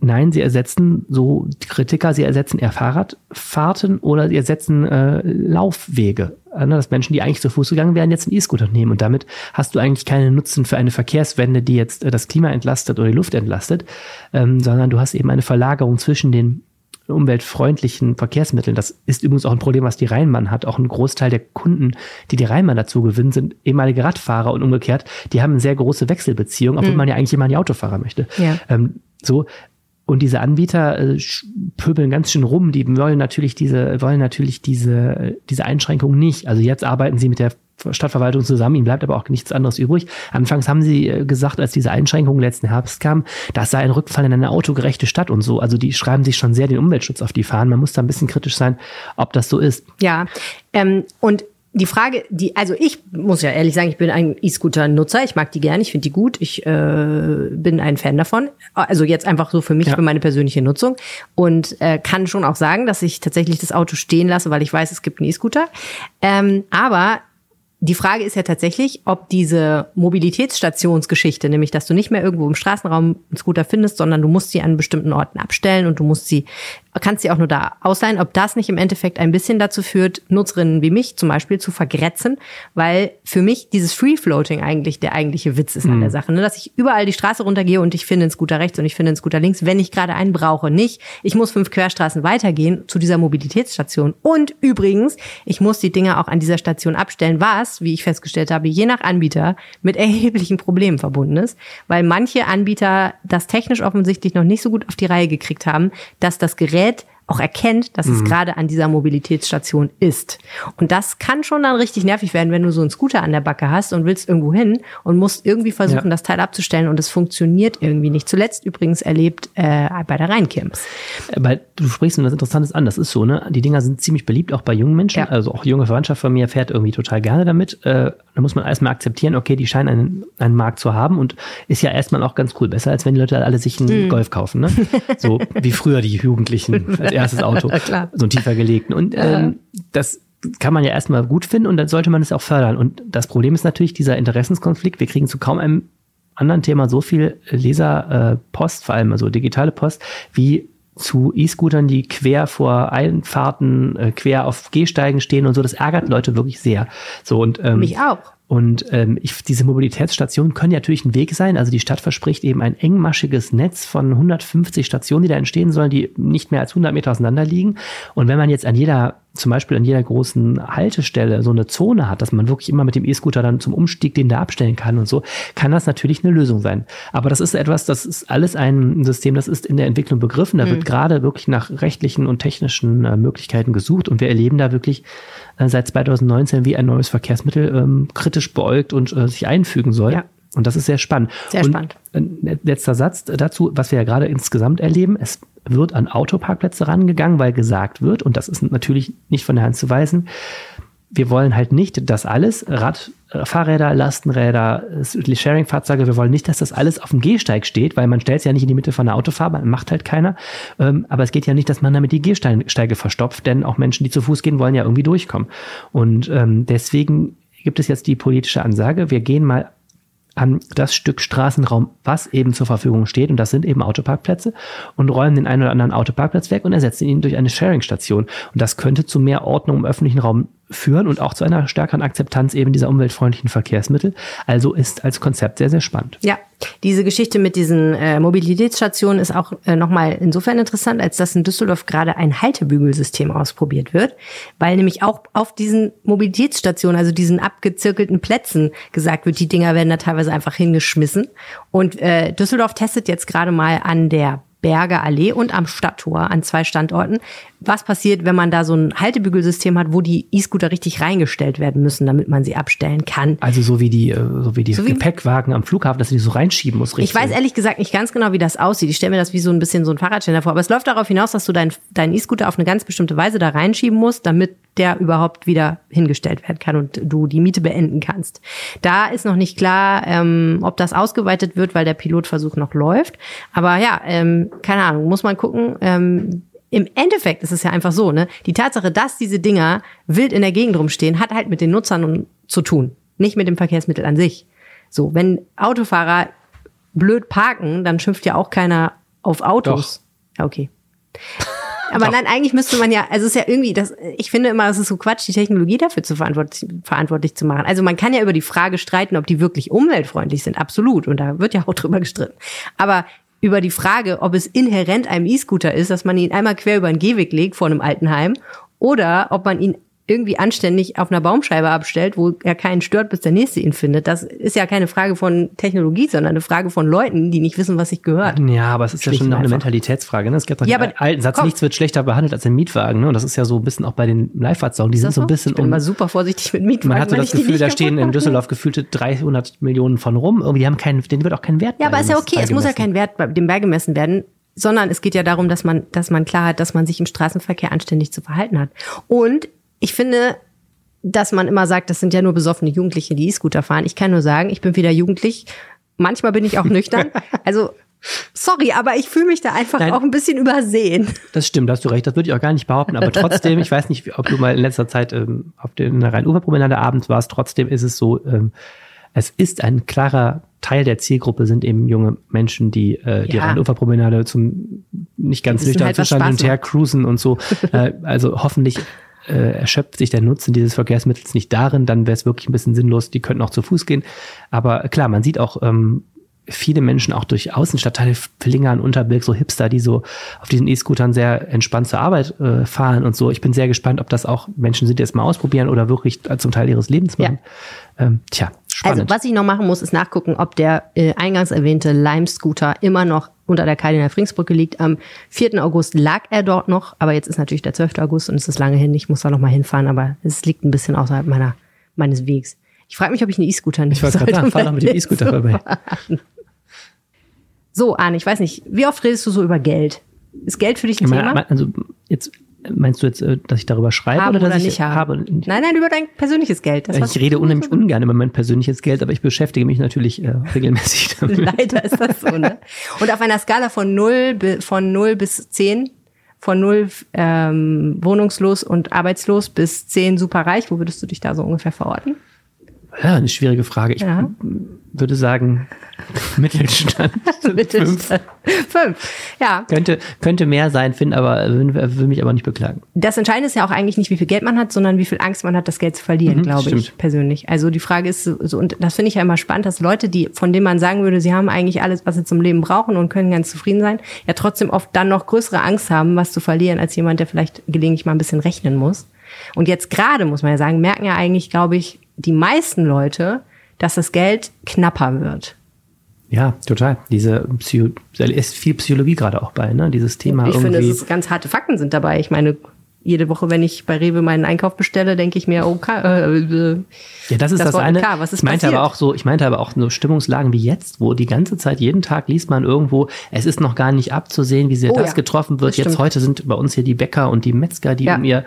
nein, sie ersetzen, so Kritiker, sie ersetzen eher Fahrradfahrten oder sie ersetzen äh, Laufwege. Ne? Dass Menschen, die eigentlich zu Fuß gegangen wären, jetzt einen E-Scooter nehmen. Und damit hast du eigentlich keinen Nutzen für eine Verkehrswende, die jetzt äh, das Klima entlastet oder die Luft entlastet, ähm, sondern du hast eben eine Verlagerung zwischen den umweltfreundlichen Verkehrsmitteln. Das ist übrigens auch ein Problem, was die Rheinbahn hat. Auch ein Großteil der Kunden, die die Rheinbahn dazu gewinnen, sind ehemalige Radfahrer und umgekehrt. Die haben eine sehr große Wechselbeziehung, obwohl mhm. man ja eigentlich immer die Autofahrer möchte. Ja. Ähm, so. Und diese Anbieter äh, pöbeln ganz schön rum. Die wollen natürlich diese, wollen natürlich diese, diese Einschränkung nicht. Also jetzt arbeiten sie mit der Stadtverwaltung zusammen, ihnen bleibt aber auch nichts anderes übrig. Anfangs haben sie äh, gesagt, als diese Einschränkungen letzten Herbst kamen, das sei ein Rückfall in eine autogerechte Stadt und so. Also die schreiben sich schon sehr den Umweltschutz auf die Fahnen. Man muss da ein bisschen kritisch sein, ob das so ist. Ja, ähm, und die Frage, die, also ich muss ja ehrlich sagen, ich bin ein E-Scooter-Nutzer. Ich mag die gerne, ich finde die gut. Ich äh, bin ein Fan davon. Also jetzt einfach so für mich, ja. für meine persönliche Nutzung. Und äh, kann schon auch sagen, dass ich tatsächlich das Auto stehen lasse, weil ich weiß, es gibt einen E-Scooter. Ähm, aber die Frage ist ja tatsächlich, ob diese Mobilitätsstationsgeschichte, nämlich dass du nicht mehr irgendwo im Straßenraum einen Scooter findest, sondern du musst sie an bestimmten Orten abstellen und du musst sie kannst sie auch nur da ausleihen, ob das nicht im Endeffekt ein bisschen dazu führt, Nutzerinnen wie mich zum Beispiel zu vergrätzen, weil für mich dieses Free-Floating eigentlich der eigentliche Witz ist mhm. an der Sache, ne? dass ich überall die Straße runtergehe und ich finde einen Scooter rechts und ich finde einen Scooter links, wenn ich gerade einen brauche. Nicht, ich muss fünf Querstraßen weitergehen zu dieser Mobilitätsstation. Und übrigens, ich muss die Dinger auch an dieser Station abstellen, was, wie ich festgestellt habe, je nach Anbieter mit erheblichen Problemen verbunden ist, weil manche Anbieter das technisch offensichtlich noch nicht so gut auf die Reihe gekriegt haben, dass das Gerät Gerät auch erkennt, dass es Mhm. gerade an dieser Mobilitätsstation ist. Und das kann schon dann richtig nervig werden, wenn du so einen Scooter an der Backe hast und willst irgendwo hin und musst irgendwie versuchen, Ja. das Teil abzustellen und es funktioniert irgendwie nicht. Zuletzt übrigens erlebt äh, bei der Rheinkirmes. Weil du sprichst was Interessantes an, das ist so, ne? Die Dinger sind ziemlich beliebt, auch bei jungen Menschen. Ja. Also auch junge Verwandtschaft von mir fährt irgendwie total gerne damit. Äh, da muss man erstmal akzeptieren, okay, die scheinen einen, einen Markt zu haben und ist ja erstmal auch ganz cool. Besser, als wenn die Leute alle sich einen Golf kaufen, ne? So wie früher die Jugendlichen erstes Auto. So einen tiefer gelegten. Und ähm, das kann man ja erstmal gut finden und dann sollte man es auch fördern. Und das Problem ist natürlich dieser Interessenskonflikt. Wir kriegen zu kaum einem anderen Thema so viel Leserpost, äh, vor allem also digitale Post, wie zu E-Scootern, die quer vor Einfahrten, äh, quer auf Gehsteigen stehen und so. Das ärgert Leute wirklich sehr. So und ähm, Mich auch. Und ähm, ich, diese Mobilitätsstationen können natürlich ein Weg sein. Also die Stadt verspricht eben ein engmaschiges Netz von 150 Stationen, die da entstehen sollen, die nicht mehr als 100 Meter auseinander liegen. Und wenn man jetzt an jeder, zum Beispiel an jeder großen Haltestelle so eine Zone hat, dass man wirklich immer mit dem E-Scooter dann zum Umstieg den da abstellen kann und so, kann das natürlich eine Lösung sein. Aber das ist etwas, das ist alles ein System, das ist in der Entwicklung begriffen. Da wird gerade wirklich nach rechtlichen und technischen äh, Möglichkeiten gesucht und wir erleben da wirklich äh, seit 2019, wie ein neues Verkehrsmittel ähm, kritisch beäugt und äh, sich einfügen soll. Ja. Und das ist sehr spannend. Sehr und, spannend. äh, letzter Satz dazu, was wir ja gerade insgesamt erleben. Es wird an Autoparkplätze rangegangen, weil gesagt wird, und das ist natürlich nicht von der Hand zu weisen, wir wollen halt nicht, dass alles, Rad, äh, Fahrräder, Lastenräder, äh, Sharing-Fahrzeuge, wir wollen nicht, dass das alles auf dem Gehsteig steht, weil man stellt es ja nicht in die Mitte von der Autofahrbahn, macht halt keiner. Ähm, aber es geht ja nicht, dass man damit die Gehsteige verstopft, denn auch Menschen, die zu Fuß gehen, wollen ja irgendwie durchkommen. Und ähm, deswegen gibt es jetzt die politische Ansage, wir gehen mal an das Stück Straßenraum, was eben zur Verfügung steht, und das sind eben Autoparkplätze, und räumen den einen oder anderen Autoparkplatz weg und ersetzen ihn durch eine Sharing-Station. Und das könnte zu mehr Ordnung im öffentlichen Raum führen und auch zu einer stärkeren Akzeptanz eben dieser umweltfreundlichen Verkehrsmittel. Also ist als Konzept sehr, sehr spannend. Ja, diese Geschichte mit diesen äh, Mobilitätsstationen ist auch äh, nochmal insofern interessant, als dass in Düsseldorf gerade ein Haltebügelsystem ausprobiert wird, weil nämlich auch auf diesen Mobilitätsstationen, also diesen abgezirkelten Plätzen gesagt wird, die Dinger werden da teilweise einfach hingeschmissen. Und äh, Düsseldorf testet jetzt gerade mal an der Berger Allee und am Stadttor an zwei Standorten. Was passiert, wenn man da so ein Haltebügelsystem hat, wo die E-Scooter richtig reingestellt werden müssen, damit man sie abstellen kann? Also so wie die, äh, so wie die wie- Gepäckwagen am Flughafen, dass du die so reinschieben musst. Ich weiß ehrlich gesagt nicht ganz genau, wie das aussieht. Ich stelle mir das wie so ein bisschen so ein Fahrradständer vor. Aber es läuft darauf hinaus, dass du deinen deinen E-Scooter auf eine ganz bestimmte Weise da reinschieben musst, damit der überhaupt wieder hingestellt werden kann und du die Miete beenden kannst. Da ist noch nicht klar, ähm, ob das ausgeweitet wird, weil der Pilotversuch noch läuft. Aber ja, ähm, keine Ahnung, muss man gucken. Ähm, im Endeffekt ist es ja einfach so, ne? Die Tatsache, dass diese Dinger wild in der Gegend rumstehen, hat halt mit den Nutzern zu tun, nicht mit dem Verkehrsmittel an sich. So, wenn Autofahrer blöd parken, dann schimpft ja auch keiner auf Autos. Ja, okay. Aber nein, eigentlich müsste man ja, also es ist ja irgendwie, das, ich finde immer, es ist so Quatsch, die Technologie dafür zu verantwortlich, verantwortlich zu machen. Also man kann ja über die Frage streiten, ob die wirklich umweltfreundlich sind, absolut. Und da wird ja auch drüber gestritten. Aber über die Frage, ob es inhärent einem E-Scooter ist, dass man ihn einmal quer über den Gehweg legt vor einem Altenheim oder ob man ihn irgendwie anständig auf einer Baumscheibe abstellt, wo er keinen stört, bis der nächste ihn findet. Das ist ja keine Frage von Technologie, sondern eine Frage von Leuten, die nicht wissen, was sich gehört. Ja, aber es ist ja Schlicht schon und noch eine. Mentalitätsfrage. Ne? Es gibt doch Ja, den aber alten Satz, komm. nichts wird schlechter behandelt als ein Mietwagen. Ne? Und das ist ja so ein bisschen auch bei den Leihfahrzeugen. Die sind so ein bisschen ich bin um, immer super vorsichtig mit Mietwagen. Man hat so das Gefühl, da stehen in. Düsseldorf gefühlte 300 Millionen von rum. Irgendwie, die haben keinen, denen wird auch kein Wert Ja, aber ist ja okay. Es muss ja kein Wert dem beigemessen werden, sondern es geht ja darum, dass man, dass man klar hat, dass man sich im Straßenverkehr anständig zu verhalten hat. Und ich finde, dass man immer sagt, das sind ja nur besoffene Jugendliche, die E-Scooter fahren. Ich kann nur sagen, ich bin wieder jugendlich. Manchmal bin ich auch nüchtern. Also, sorry, aber ich fühle mich da einfach Nein. auch ein bisschen übersehen. Das stimmt, da hast du recht. Das würde ich auch gar nicht behaupten. Aber trotzdem, ich weiß nicht, ob du mal in letzter Zeit ähm, auf der Rhein-Ufer-Promenade abends warst. Trotzdem ist es so, ähm, es ist ein klarer Teil der Zielgruppe sind eben junge Menschen, die äh, die Ja. Rhein-Ufer-Promenade zum nicht ganz Die wissen nüchtern halt, Zustand hin und her cruisen und so. äh, also hoffentlich äh, erschöpft sich der Nutzen dieses Verkehrsmittels nicht darin, dann wäre es wirklich ein bisschen sinnlos. Die könnten auch zu Fuß gehen. Aber klar, man sieht auch ähm, viele Menschen auch durch Außenstadtteile, Flingern, Unterbilk, so Hipster, die so auf diesen E-Scootern sehr entspannt zur Arbeit äh, fahren und so. Ich bin sehr gespannt, ob das auch Menschen sind, die es mal ausprobieren oder wirklich zum Teil ihres Lebens machen. Ähm, tja, spannend. Also, was ich noch machen muss, ist nachgucken, ob der äh, eingangs erwähnte Lime-Scooter immer noch unter der Kardinal-Frings-Brücke liegt. Am 4. August lag er dort noch, aber jetzt ist natürlich der 12. August und es ist lange hin. Ich muss da noch mal hinfahren, aber es liegt ein bisschen außerhalb meiner, meines Wegs. Ich frage mich, ob ich einen E-Scooter nehmen Ich wollte gerade sagen, fahr doch mit dem E-Scooter vorbei. So, Arne, ich weiß nicht, wie oft redest du so über Geld? Ist Geld für dich ein Ich Thema? meine, also jetzt meinst du jetzt, äh, dass ich darüber schreibe haben oder oder, dass nicht ich habe? Nein, nein, über dein persönliches Geld. Das, Ich rede unheimlich ungern über mein persönliches Geld, aber ich beschäftige mich natürlich äh, regelmäßig damit. Leider ist das so, ne? Und auf einer Skala von 0, bi- von 0 bis 10, von 0 ähm, wohnungslos und arbeitslos bis 10 superreich, wo würdest du dich da so ungefähr verorten? Ja, eine schwierige Frage. Ich Ja. würde sagen, Mittelstand. Mittelstand. Fünf. Ja. Könnte, könnte mehr sein, finde aber, will, mich aber nicht beklagen. Das Entscheidende ist ja auch eigentlich nicht, wie viel Geld man hat, sondern wie viel Angst man hat, das Geld zu verlieren, Mhm, glaube ich, persönlich. Also die Frage ist so- und das finde ich ja immer spannend, dass Leute, die, von denen man sagen würde, sie haben eigentlich alles, was sie zum Leben brauchen und können ganz zufrieden sein, ja trotzdem oft dann noch größere Angst haben, was zu verlieren, als jemand, der vielleicht gelegentlich mal ein bisschen rechnen muss. Und jetzt gerade, muss man ja sagen, merken ja eigentlich, glaube ich, die meisten Leute, dass das Geld knapper wird. Ja, total. Diese Psycho ist viel Psychologie gerade auch bei, ne? Dieses Thema ich irgendwie. finde, es ist ganz harte Fakten sind dabei. Ich meine, jede Woche, wenn ich bei Rewe meinen Einkauf bestelle, denke ich mir, okay, äh, äh, Ja, das ist Das das, eine. K, was ist ich meinte passiert? aber auch so, ich meinte aber auch so Stimmungslagen wie jetzt, wo die ganze Zeit jeden Tag liest man irgendwo, es ist noch gar nicht abzusehen, wie sehr Oh das ja, getroffen wird. das Jetzt stimmt. heute sind bei uns hier die Bäcker und die Metzger, die Ja. um ihr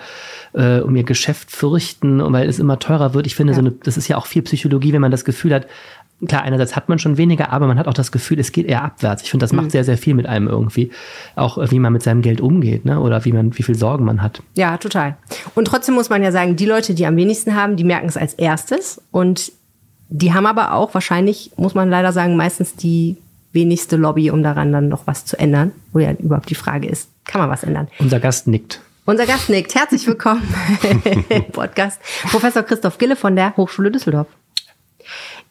äh, um ihr Geschäft fürchten, weil es immer teurer wird. Ich finde, so Ja. eine, das ist ja auch viel Psychologie, wenn man das Gefühl hat. Klar, einerseits hat man schon weniger, aber man hat auch das Gefühl, es geht eher abwärts. Ich finde, das Mhm. macht sehr, sehr viel mit einem irgendwie. Auch äh, wie man mit seinem Geld umgeht, ne? Oder wie man, wie viel Sorgen man hat. Ja, total. Und trotzdem muss man ja sagen, die Leute, die am wenigsten haben, die merken es als erstes. Und die haben aber auch wahrscheinlich, muss man leider sagen, meistens die wenigste Lobby, um daran dann noch was zu ändern. Wo ja überhaupt die Frage ist, kann man was ändern? Unser Gast nickt. Unser Gast nickt. Herzlich willkommen im Podcast. Professor Christoph Gille von der Hochschule Düsseldorf.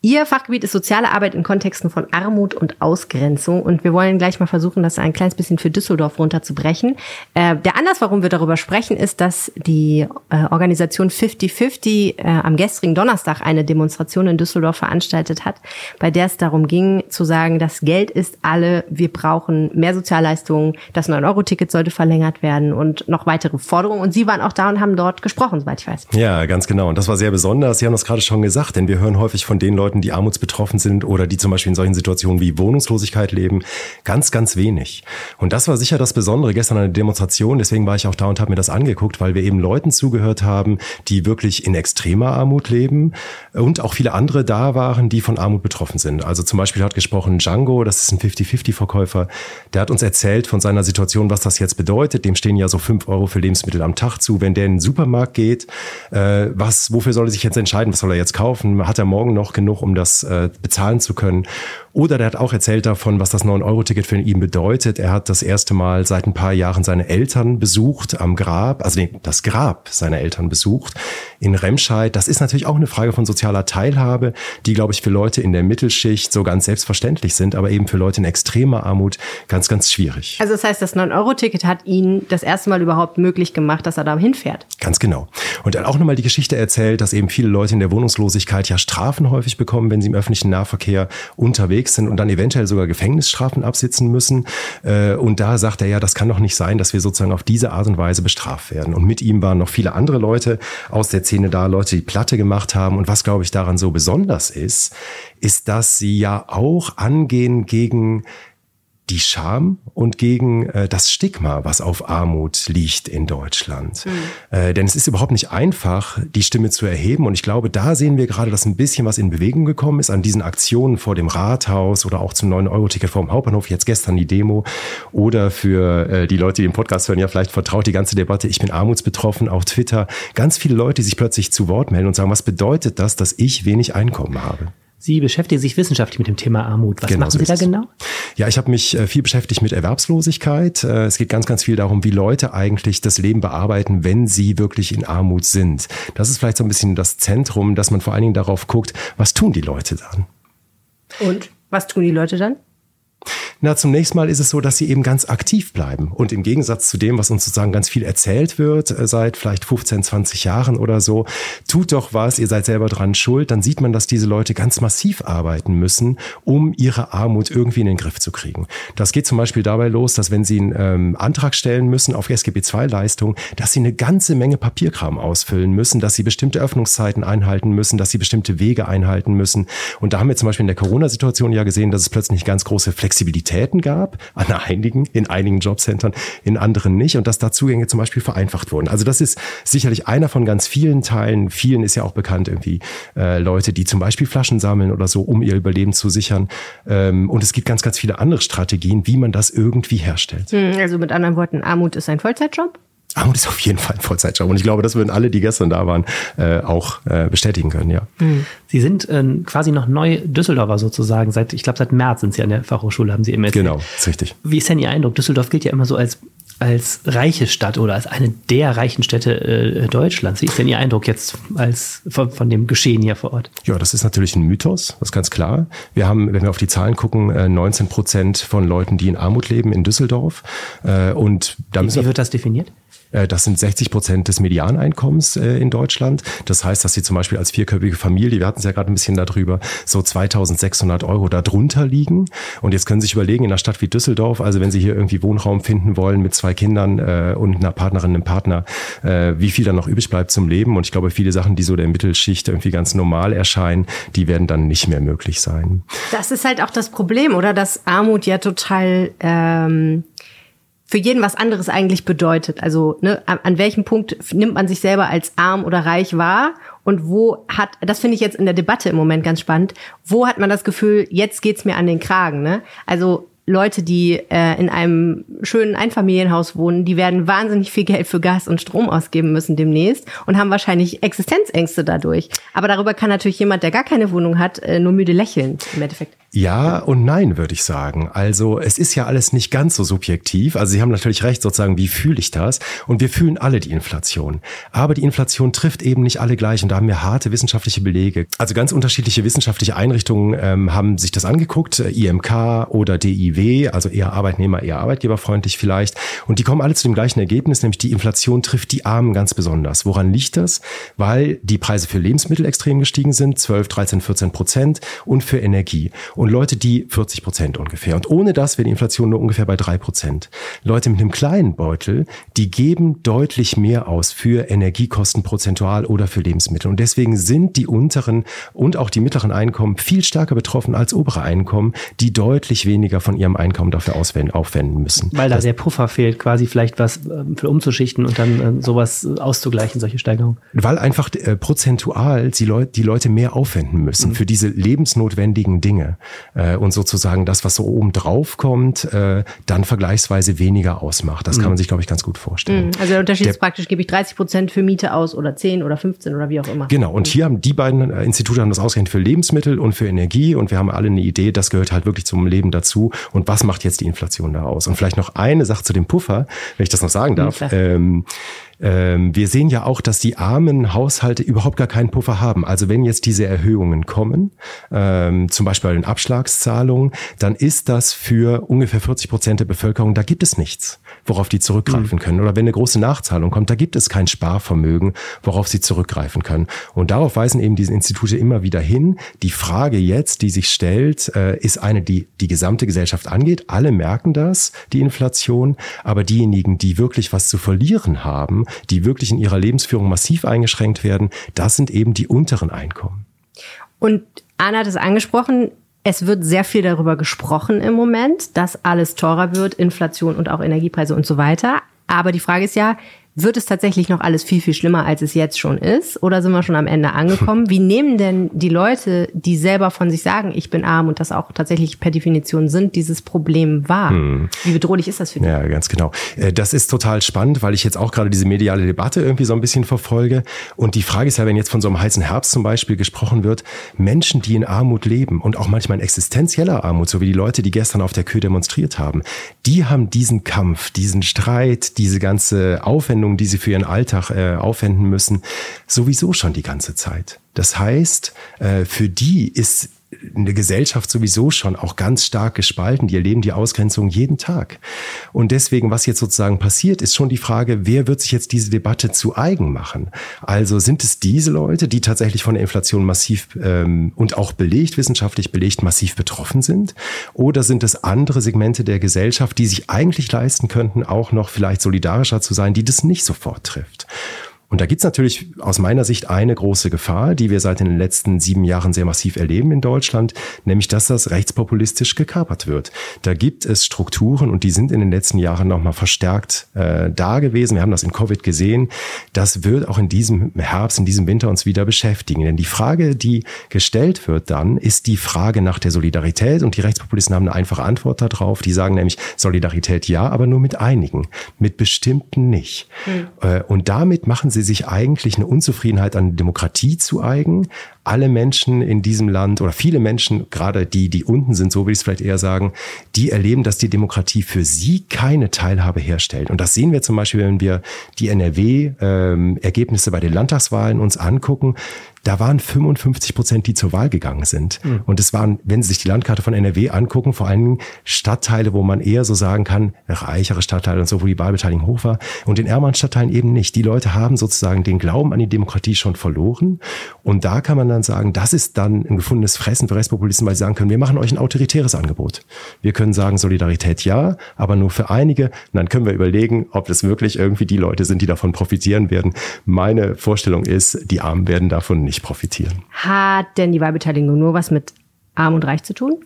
Ihr Fachgebiet ist soziale Arbeit in Kontexten von Armut und Ausgrenzung. Und wir wollen gleich mal versuchen, das ein kleines bisschen für Düsseldorf runterzubrechen. Äh, der Anlass, warum wir darüber sprechen, ist, dass die äh, Organisation 50-50 äh, am gestrigen Donnerstag eine Demonstration in Düsseldorf veranstaltet hat, bei der es darum ging, zu sagen, das Geld ist alle, wir brauchen mehr Sozialleistungen, das 9-Euro-Ticket sollte verlängert werden und noch weitere Forderungen. Und Sie waren auch da und haben dort gesprochen, soweit ich weiß. Ja, ganz genau. Und das war sehr besonders. Sie haben das gerade schon gesagt, denn wir hören häufig von den Leuten, die armutsbetroffen sind oder die zum Beispiel in solchen Situationen wie Wohnungslosigkeit leben, ganz, ganz wenig. Und das war sicher das Besondere gestern an der Demonstration. Deswegen war ich auch da und habe mir das angeguckt, weil wir eben Leuten zugehört haben, die wirklich in extremer Armut leben und auch viele andere da waren, die von Armut betroffen sind. Also zum Beispiel hat gesprochen Django, das ist ein 50-50-Verkäufer, der hat uns erzählt von seiner Situation, was das jetzt bedeutet. Dem stehen ja so fünf Euro für Lebensmittel am Tag zu. Wenn der in den Supermarkt geht, äh, was, wofür soll er sich jetzt entscheiden? Was soll er jetzt kaufen? Hat er morgen noch genug, um das äh, bezahlen zu können? Oder der hat auch erzählt davon, was das 9-Euro-Ticket für ihn bedeutet. Er hat das erste Mal seit ein paar Jahren seine Eltern besucht am Grab, also nee, das Grab seiner Eltern besucht in Remscheid. Das ist natürlich auch eine Frage von sozialer Teilhabe, die, glaube ich, für Leute in der Mittelschicht so ganz selbstverständlich sind, aber eben für Leute in extremer Armut ganz, ganz schwierig. Also das heißt, das 9-Euro-Ticket hat ihn das erste Mal überhaupt möglich gemacht, dass er da hinfährt. Ganz genau. Und er hat auch nochmal die Geschichte erzählt, dass eben viele Leute in der Wohnungslosigkeit ja Strafen häufig bekommen, wenn sie im öffentlichen Nahverkehr unterwegs sind und dann eventuell sogar Gefängnisstrafen absitzen müssen. Äh, Und da sagt er ja, das kann doch nicht sein, dass wir sozusagen auf diese Art und Weise bestraft werden. Und mit ihm waren noch viele andere Leute aus der Szene da, Leute, die Platte gemacht haben. Und was, glaube ich, daran so besonders ist, ist, dass sie ja auch angehen gegen die Scham und gegen äh, das Stigma, was auf Armut liegt in Deutschland. Äh, denn es ist überhaupt nicht einfach, die Stimme zu erheben. Und ich glaube, da sehen wir gerade, dass ein bisschen was in Bewegung gekommen ist an diesen Aktionen vor dem Rathaus oder auch zum 9-Euro-Ticket vor dem Hauptbahnhof. Jetzt gestern die Demo. Oder für äh, die Leute, die den Podcast hören, ja vielleicht vertraut die ganze Debatte. Ich bin armutsbetroffen auf Twitter. Ganz viele Leute, die sich plötzlich zu Wort melden und sagen, was bedeutet das, dass ich wenig Einkommen habe? Sie beschäftigen sich wissenschaftlich mit dem Thema Armut. Was Genau machen so Sie da ist es. genau? Ja, ich habe mich äh, viel beschäftigt mit Erwerbslosigkeit. Äh, Es geht ganz, ganz viel darum, wie Leute eigentlich das Leben bearbeiten, wenn sie wirklich in Armut sind. Das ist vielleicht so ein bisschen das Zentrum, dass man vor allen Dingen darauf guckt, was tun die Leute dann? Und was tun die Leute dann? Na, zunächst mal ist es so, dass sie eben ganz aktiv bleiben. Und im Gegensatz zu dem, was uns sozusagen ganz viel erzählt wird, äh, seit vielleicht 15, 20 Jahren oder so, tut doch was, ihr seid selber dran schuld, dann sieht man, dass diese Leute ganz massiv arbeiten müssen, um ihre Armut irgendwie in den Griff zu kriegen. Das geht zum Beispiel dabei los, dass wenn sie einen ähm, Antrag stellen müssen auf SGB II-Leistung, dass sie eine ganze Menge Papierkram ausfüllen müssen, dass sie bestimmte Öffnungszeiten einhalten müssen, dass sie bestimmte Wege einhalten müssen. Und da haben wir zum Beispiel in der Corona-Situation ja gesehen, dass es plötzlich ganz große Flexibilitäten gab an einigen, in einigen Jobcentern, in anderen nicht und dass da Zugänge zum Beispiel vereinfacht wurden. Also das ist sicherlich einer von ganz vielen Teilen. Vielen ist ja auch bekannt irgendwie äh, Leute, die zum Beispiel Flaschen sammeln oder so, um ihr Überleben zu sichern. Ähm, und es gibt ganz, ganz viele andere Strategien, wie man das irgendwie herstellt. Hm, also mit anderen Worten, Armut ist ein Vollzeitjob? Armut ist auf jeden Fall ein Vollzeitjob. Und ich glaube, das würden alle, die gestern da waren, äh, auch äh, bestätigen können, ja. Hm. Sie sind äh, quasi noch neu Düsseldorfer sozusagen. Seit, ich glaube, seit März sind Sie an der Fachhochschule, haben Sie immer erzählt. Genau, ist richtig. Wie ist denn Ihr Eindruck? Düsseldorf gilt ja immer so als als reiche Stadt oder als eine der reichen Städte äh, Deutschlands. Wie ist denn Ihr Eindruck jetzt als von, von, dem Geschehen hier vor Ort? Ja, das ist natürlich ein Mythos, das ist ganz klar. Wir haben, wenn wir auf die Zahlen gucken, 19 äh, Prozent von Leuten, die in Armut leben in Düsseldorf. Äh, und da wie, wie wird das definiert? Äh, das sind 60 Prozent des Medianeinkommens äh, in Deutschland. Das heißt, dass sie zum Beispiel als vierköpfige Familie, wir hatten es ja gerade ein bisschen darüber, so 2600 Euro darunter liegen. Und jetzt können Sie sich überlegen, in einer Stadt wie Düsseldorf, also wenn Sie hier irgendwie Wohnraum finden wollen mit zwei Kindern äh, und einer Partnerin, einem Partner, wie viel dann noch übrig bleibt zum Leben. Und ich glaube, viele Sachen, die so der Mittelschicht irgendwie ganz normal erscheinen, die werden dann nicht mehr möglich sein. Das ist halt auch das Problem, oder? Dass Armut ja total ähm, für jeden was anderes eigentlich bedeutet. Also ne, an, an welchem Punkt nimmt man sich selber als arm oder reich wahr und wo hat, das finde ich jetzt in der Debatte im Moment ganz spannend, wo hat man das Gefühl, jetzt geht's mir an den Kragen. Ne? Also Leute, die äh, in einem schönen Einfamilienhaus wohnen, die werden wahnsinnig viel Geld für Gas und Strom ausgeben müssen demnächst und haben wahrscheinlich Existenzängste dadurch. Aber darüber kann natürlich jemand, der gar keine Wohnung hat, äh, nur müde lächeln im Endeffekt. Ja und nein, würde ich sagen. Also es ist ja alles nicht ganz so subjektiv. Also Sie haben natürlich recht, sozusagen, wie fühle ich das? Und wir fühlen alle die Inflation. Aber die Inflation trifft eben nicht alle gleich und da haben wir harte wissenschaftliche Belege. Also ganz unterschiedliche wissenschaftliche Einrichtungen ähm, haben sich das angeguckt, IMK oder DIW, also eher Arbeitnehmer, eher arbeitgeberfreundlich vielleicht. Und die kommen alle zu dem gleichen Ergebnis, nämlich die Inflation trifft die Armen ganz besonders. Woran liegt das? Weil die Preise für Lebensmittel extrem gestiegen sind, 12, 13, 14 Prozent und für Energie. Und Leute, die 40 Prozent ungefähr. Und ohne das wäre die Inflation nur ungefähr bei drei Prozent. Leute mit einem kleinen Beutel, die geben deutlich mehr aus für Energiekosten prozentual oder für Lebensmittel. Und deswegen sind die unteren und auch die mittleren Einkommen viel stärker betroffen als obere Einkommen, die deutlich weniger von ihrem Einkommen dafür aufwenden müssen. Weil da das, der Puffer fehlt, quasi vielleicht was äh, für umzuschichten und dann äh, sowas auszugleichen, solche Steigerungen. Weil einfach äh, prozentual die Leute, die Leute mehr aufwenden müssen mhm. für diese lebensnotwendigen Dinge äh, und sozusagen das, was so oben drauf kommt, äh, dann vergleichsweise weniger ausmacht. Das mhm. kann man sich, glaube ich, ganz gut vorstellen. Mhm. Also der Unterschied der, ist praktisch, gebe ich 30 Prozent für Miete aus oder 10 oder 15 oder wie auch immer. Genau, und hier haben die beiden äh, Institute haben das ausgerechnet für Lebensmittel und für Energie und wir haben alle eine Idee, das gehört halt wirklich zum Leben dazu. Und was macht jetzt die Inflation da aus? Und vielleicht noch eine Sache zu dem Puffer, wenn ich das noch sagen darf. Mhm, wir sehen ja auch, dass die armen Haushalte überhaupt gar keinen Puffer haben. Also wenn jetzt diese Erhöhungen kommen, ähm, zum Beispiel bei den Abschlagszahlungen, dann ist das für ungefähr 40 Prozent der Bevölkerung, da gibt es nichts, worauf die zurückgreifen mhm. können. Oder wenn eine große Nachzahlung kommt, da gibt es kein Sparvermögen, worauf sie zurückgreifen können. Und darauf weisen eben diese Institute immer wieder hin. Die Frage jetzt, die sich stellt, äh, ist eine, die die gesamte Gesellschaft angeht. Alle merken das, die Inflation, aber diejenigen, die wirklich was zu verlieren haben, die wirklich in ihrer Lebensführung massiv eingeschränkt werden, das sind eben die unteren Einkommen. Und Anna hat es angesprochen, es wird sehr viel darüber gesprochen im Moment, dass alles teurer wird, Inflation und auch Energiepreise und so weiter. Aber die Frage ist ja, wird es tatsächlich noch alles viel, viel schlimmer, als es jetzt schon ist? Oder sind wir schon am Ende angekommen? Wie nehmen denn die Leute, die selber von sich sagen, ich bin arm und das auch tatsächlich per Definition sind, dieses Problem wahr? Hm. Wie bedrohlich ist das für die? Ja, ganz genau. Äh, das ist total spannend, weil ich jetzt auch gerade diese mediale Debatte irgendwie so ein bisschen verfolge. Und die Frage ist ja, wenn jetzt von so einem heißen Herbst zum Beispiel gesprochen wird, Menschen, die in Armut leben und auch manchmal in existenzieller Armut, so wie die Leute, die gestern auf der Kühe demonstriert haben, die haben diesen Kampf, diesen Streit, diese ganze Aufwendung Anstrengungen, die sie für ihren Alltag äh, aufwenden müssen, sowieso schon die ganze Zeit. Das heißt, äh, für die ist eine Gesellschaft sowieso schon auch ganz stark gespalten. Die erleben die Ausgrenzung jeden Tag. Und deswegen, was jetzt sozusagen passiert, ist schon die Frage, wer wird sich jetzt diese Debatte zu eigen machen? Also sind es diese Leute, die tatsächlich von der Inflation massiv ähm, und auch belegt, wissenschaftlich belegt, massiv betroffen sind? Oder sind es andere Segmente der Gesellschaft, die sich eigentlich leisten könnten, auch noch vielleicht solidarischer zu sein, die das nicht sofort trifft? Und da gibt's natürlich aus meiner Sicht eine große Gefahr, die wir seit den letzten sieben Jahren sehr massiv erleben in Deutschland, nämlich dass das rechtspopulistisch gekapert wird. Da gibt es Strukturen und die sind in den letzten Jahren nochmal verstärkt äh, da gewesen. Wir haben das in Covid gesehen. Das wird auch in diesem Herbst, in diesem Winter uns wieder beschäftigen. Denn die Frage, die gestellt wird dann, ist die Frage nach der Solidarität. Und die Rechtspopulisten haben eine einfache Antwort darauf. Die sagen nämlich Solidarität ja, aber nur mit einigen, mit bestimmten nicht. Mhm. und damit machen sie sich eigentlich eine Unzufriedenheit an Demokratie zu eigen. Alle Menschen in diesem Land oder viele Menschen, gerade die, die unten sind, so will ich es vielleicht eher sagen, die erleben, dass die Demokratie für sie keine Teilhabe herstellt. Und das sehen wir zum Beispiel, wenn wir die NRW-Ergebnisse ähm, bei den Landtagswahlen uns angucken da waren 55 Prozent, die zur Wahl gegangen sind. Mhm. Und es waren, wenn Sie sich die Landkarte von NRW angucken, vor allen Dingen Stadtteile, wo man eher so sagen kann, reichere Stadtteile und so, wo die Wahlbeteiligung hoch war. Und in ärmeren Stadtteilen eben nicht. Die Leute haben sozusagen den Glauben an die Demokratie schon verloren. Und da kann man dann sagen, das ist dann ein gefundenes Fressen für Rechtspopulisten, weil sie sagen können, wir machen euch ein autoritäres Angebot. Wir können sagen, Solidarität ja, aber nur für einige. Und dann können wir überlegen, ob das wirklich irgendwie die Leute sind, die davon profitieren werden. Meine Vorstellung ist, die Armen werden davon nicht profitieren. Hat denn die Wahlbeteiligung nur was mit Arm und Reich zu tun?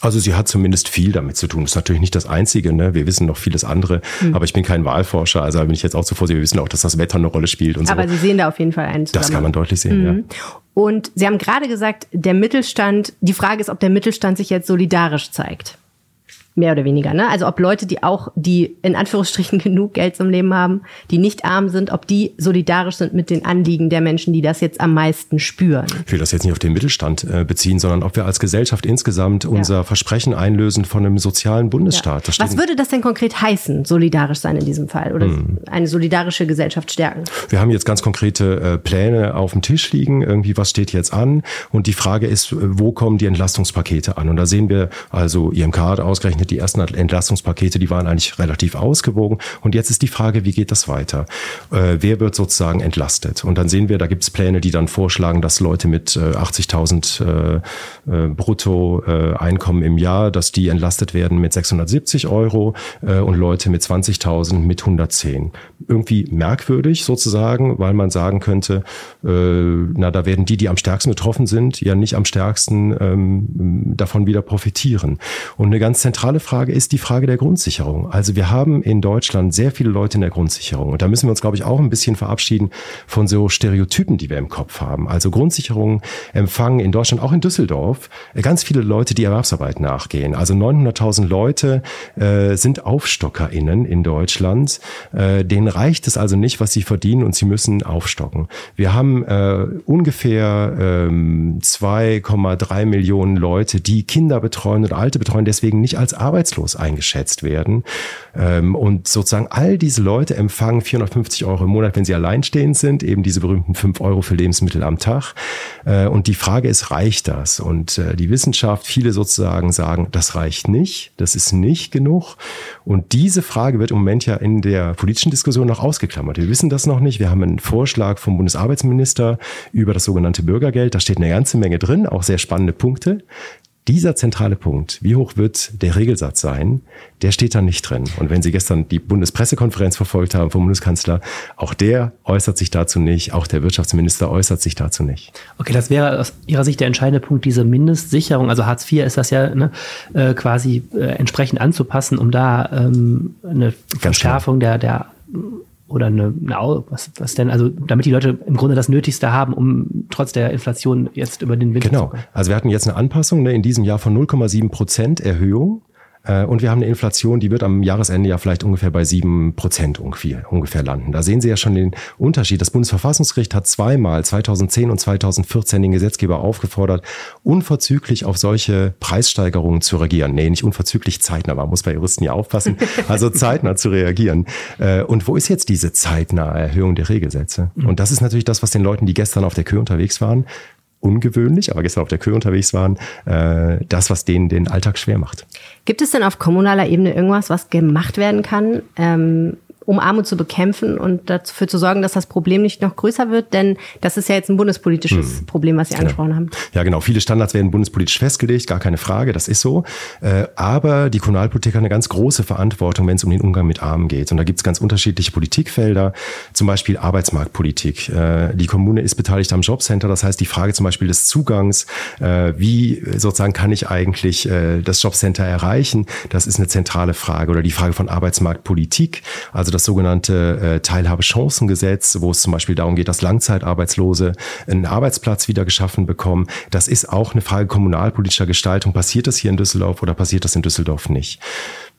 Also sie hat zumindest viel damit zu tun. Das ist natürlich nicht das Einzige. Ne? Wir wissen noch vieles andere. Hm. Aber ich bin kein Wahlforscher. Also bin ich jetzt auch zu vorsichtig. Wir wissen auch, dass das Wetter eine Rolle spielt und aber so. Aber Sie sehen da auf jeden Fall einen Das kann man deutlich sehen, mhm. ja. Und Sie haben gerade gesagt, der Mittelstand, die Frage ist, ob der Mittelstand sich jetzt solidarisch zeigt. Mehr oder weniger, ne? Also ob Leute, die auch, die in Anführungsstrichen genug Geld zum Leben haben, die nicht arm sind, ob die solidarisch sind mit den Anliegen der Menschen, die das jetzt am meisten spüren. Ich will das jetzt nicht auf den Mittelstand äh, beziehen, sondern ob wir als Gesellschaft insgesamt ja. unser Versprechen einlösen von einem sozialen Bundesstaat. Ja. Was würde das denn konkret heißen, solidarisch sein in diesem Fall oder hm. eine solidarische Gesellschaft stärken? Wir haben jetzt ganz konkrete äh, Pläne auf dem Tisch liegen. Irgendwie, was steht jetzt an? Und die Frage ist, wo kommen die Entlastungspakete an? Und da sehen wir also IMK hat ausgerechnet, ausgerechnet, die ersten Entlastungspakete, die waren eigentlich relativ ausgewogen. Und jetzt ist die Frage, wie geht das weiter? Äh, wer wird sozusagen entlastet? Und dann sehen wir, da gibt es Pläne, die dann vorschlagen, dass Leute mit äh, 80.000 äh, äh, Bruttoeinkommen im Jahr, dass die entlastet werden mit 670 Euro äh, und Leute mit 20.000 mit 110. Irgendwie merkwürdig sozusagen, weil man sagen könnte, äh, na, da werden die, die am stärksten betroffen sind, ja nicht am stärksten ähm, davon wieder profitieren. Und eine ganz zentrale zentrale Frage ist die Frage der Grundsicherung. Also wir haben in Deutschland sehr viele Leute in der Grundsicherung. Und da müssen wir uns, glaube ich, auch ein bisschen verabschieden von so Stereotypen, die wir im Kopf haben. Also Grundsicherung empfangen in Deutschland, auch in Düsseldorf, ganz viele Leute, die Erwerbsarbeit nachgehen. Also 900.000 Leute äh, sind AufstockerInnen in Deutschland. Äh, denen reicht es also nicht, was sie verdienen und sie müssen aufstocken. Wir haben äh, ungefähr äh, 2,3 Millionen Leute, die Kinder betreuen und Alte betreuen, deswegen nicht als arbeitslos eingeschätzt werden. Ähm, und sozusagen all diese Leute empfangen 450 Euro im Monat, wenn sie alleinstehend sind, eben diese berühmten 5 Euro für Lebensmittel am Tag. Äh, und die Frage ist, reicht das? Und äh, die Wissenschaft, viele sozusagen sagen, das reicht nicht, das ist nicht genug. Und diese Frage wird im Moment ja in der politischen Diskussion noch ausgeklammert. Wir wissen das noch nicht. Wir haben einen Vorschlag vom Bundesarbeitsminister über das sogenannte Bürgergeld. Da steht eine ganze Menge drin, auch sehr spannende Punkte. Dieser zentrale Punkt, wie hoch wird der Regelsatz sein, der steht da nicht drin. Und wenn Sie gestern die Bundespressekonferenz verfolgt haben vom Bundeskanzler, auch der äußert sich dazu nicht, auch der Wirtschaftsminister äußert sich dazu nicht. Okay, das wäre aus Ihrer Sicht der entscheidende Punkt, diese Mindestsicherung, also Hartz IV ist das ja ne, äh, quasi äh, entsprechend anzupassen, um da ähm, eine Verschärfung der, der oder eine, eine was, was denn, also damit die Leute im Grunde das Nötigste haben, um trotz der Inflation jetzt über den Winter genau. zu kommen. Genau. Also wir hatten jetzt eine Anpassung ne, in diesem Jahr von 0,7 Prozent Erhöhung und wir haben eine Inflation, die wird am Jahresende ja vielleicht ungefähr bei sieben Prozent ungefähr, landen. Da sehen Sie ja schon den Unterschied. Das Bundesverfassungsgericht hat zweimal 2010 und 2014 den Gesetzgeber aufgefordert, unverzüglich auf solche Preissteigerungen zu reagieren. Nee, nicht unverzüglich, zeitnah. Man muss bei Juristen ja aufpassen. Also zeitnah zu reagieren. Äh, und wo ist jetzt diese zeitnahe Erhöhung der Regelsätze? Und das ist natürlich das, was den Leuten, die gestern auf der Kö unterwegs waren, ungewöhnlich, aber gestern auf der Kö unterwegs waren, äh, das, was denen den Alltag schwer macht. Gibt es denn auf kommunaler Ebene irgendwas, was gemacht werden kann, ähm, um Armut zu bekämpfen und dafür zu sorgen, dass das Problem nicht noch größer wird? Denn das ist ja jetzt ein bundespolitisches hm. Problem, was Sie angesprochen ja. haben. Ja, genau. Viele Standards werden bundespolitisch festgelegt, gar keine Frage, das ist so. Äh, aber die Kommunalpolitik hat eine ganz große Verantwortung, wenn es um den Umgang mit Armen geht. Und da gibt es ganz unterschiedliche Politikfelder, zum Beispiel Arbeitsmarktpolitik. Äh, die Kommune ist beteiligt am Jobcenter, das heißt die Frage zum Beispiel des Zugangs, äh, wie sozusagen kann ich eigentlich das Jobcenter erreichen, das ist eine zentrale Frage. Oder die Frage von Arbeitsmarktpolitik, also das sogenannte äh, Teilhabechancengesetz, wo es zum Beispiel darum geht, dass Langzeitarbeitslose einen Arbeitsplatz wieder geschaffen bekommen. Das ist auch eine Frage kommunalpolitischer Gestaltung. Passiert das hier in Düsseldorf oder passiert das in Düsseldorf nicht?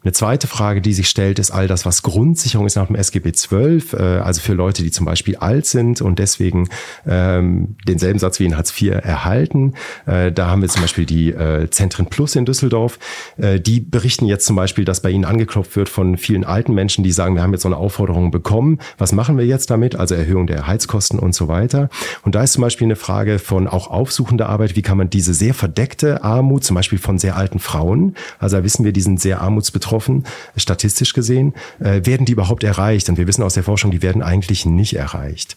Eine zweite Frage, die sich stellt, ist all das, was Grundsicherung ist nach dem SGB XII, äh, also für Leute, die zum Beispiel alt sind und deswegen ähm, denselben Satz wie in Hartz IV erhalten. Äh, da haben wir zum Beispiel die äh, Zentren Plus in Düsseldorf. Äh, die berichten jetzt zum Beispiel, dass bei ihnen angeklopft wird von vielen alten Menschen, die sagen, wir haben jetzt so eine Aufforderung bekommen. Was machen wir jetzt damit? Also Erhöhung der Heizkosten und so weiter. Und da ist zum Beispiel eine Frage von auch aufsuchender Arbeit. Wie kann man diese sehr verdeckte Armut, zum Beispiel von sehr alten Frauen, also da wissen wir, die sind sehr armutsbetroffen, betroffen, statistisch gesehen. Äh, werden die überhaupt erreicht? Und wir wissen aus der Forschung, die werden eigentlich nicht erreicht.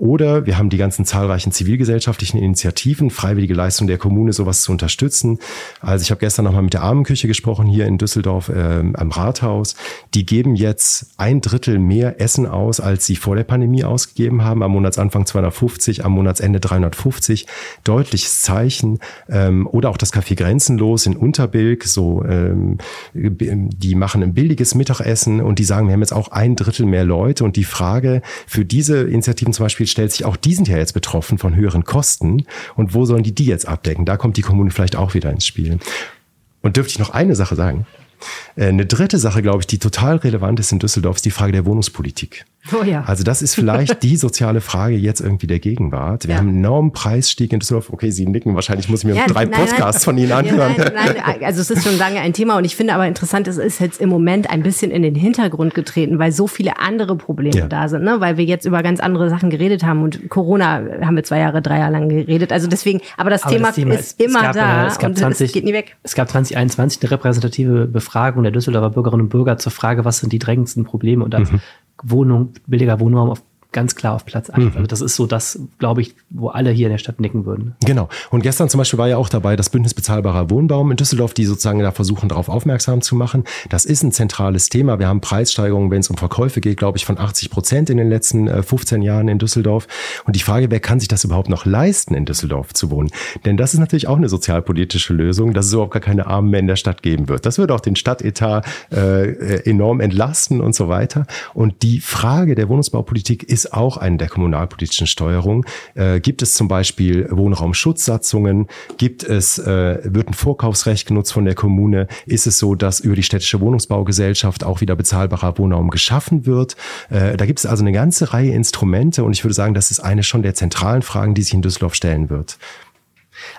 Oder wir haben die ganzen zahlreichen zivilgesellschaftlichen Initiativen, freiwillige Leistung der Kommune, sowas zu unterstützen. Also ich habe gestern nochmal mit der Armenküche gesprochen hier in Düsseldorf äh, am Rathaus. Die geben jetzt ein Drittel mehr Essen aus, als sie vor der Pandemie ausgegeben haben. Am Monatsanfang 250, am Monatsende 350. Deutliches Zeichen. Ähm, oder auch das Café Grenzenlos in Unterbilk, so ähm, die machen ein billiges Mittagessen und die sagen, wir haben jetzt auch ein Drittel mehr Leute. Und die Frage für diese Initiativen zum Beispiel stellt sich auch, die sind ja jetzt betroffen von höheren Kosten. Und wo sollen die die jetzt abdecken? Da kommt die Kommune vielleicht auch wieder ins Spiel. Und dürfte ich noch eine Sache sagen? Äh, eine dritte Sache, glaube ich, die total relevant ist in Düsseldorf, ist die Frage der Wohnungspolitik. Oh ja. Also das ist vielleicht die soziale Frage jetzt irgendwie der Gegenwart. Wir ja. haben einen enormen Preisstieg in Düsseldorf. Okay, Sie nicken, wahrscheinlich muss ich mir ja, drei nein, Podcasts nein, von Ihnen anhören. Ja, nein, nein, also es ist schon lange ein Thema und ich finde aber interessant, es ist jetzt im Moment ein bisschen in den Hintergrund getreten, weil so viele andere Probleme da sind, ne? weil wir jetzt über ganz andere Sachen geredet haben und Corona haben wir zwei Jahre, drei Jahre lang geredet. Also deswegen, aber das, aber Thema, das Thema, ist, immer gab, da es gab und 20, es geht nie weg. Es gab 2021 eine repräsentative Befragung der Düsseldorfer Bürgerinnen und Bürger zur Frage, was sind die drängendsten Probleme und da mhm. Wohnung, billiger Wohnraum auf ganz klar auf Platz 1. Mhm. Also das ist so das, glaube ich, wo alle hier in der Stadt nicken würden. Genau. Und gestern zum Beispiel war ja auch dabei das Bündnis bezahlbarer Wohnbaum in Düsseldorf, die sozusagen da versuchen, darauf aufmerksam zu machen. Das ist ein zentrales Thema. Wir haben Preissteigerungen, wenn es um Verkäufe geht, glaube ich, von 80 Prozent in den letzten 15 äh, Jahren in Düsseldorf. Und die Frage, wer kann sich das überhaupt noch leisten, in Düsseldorf zu wohnen? Denn das ist natürlich auch eine sozialpolitische Lösung, dass es überhaupt gar keine Armen mehr in der Stadt geben wird. Das würde auch den Stadtetat äh, enorm entlasten und so weiter. Und die Frage der Wohnungsbaupolitik ist auch eine der kommunalpolitischen Steuerung. Äh, gibt es zum Beispiel Wohnraumschutzsatzungen? Gibt es, äh, wird ein Vorkaufsrecht genutzt von der Kommune? Ist es so, dass über die städtische Wohnungsbaugesellschaft auch wieder bezahlbarer Wohnraum geschaffen wird? Äh, da gibt es also eine ganze Reihe Instrumente und ich würde sagen, das ist eine schon der zentralen Fragen, die sich in Düsseldorf stellen wird.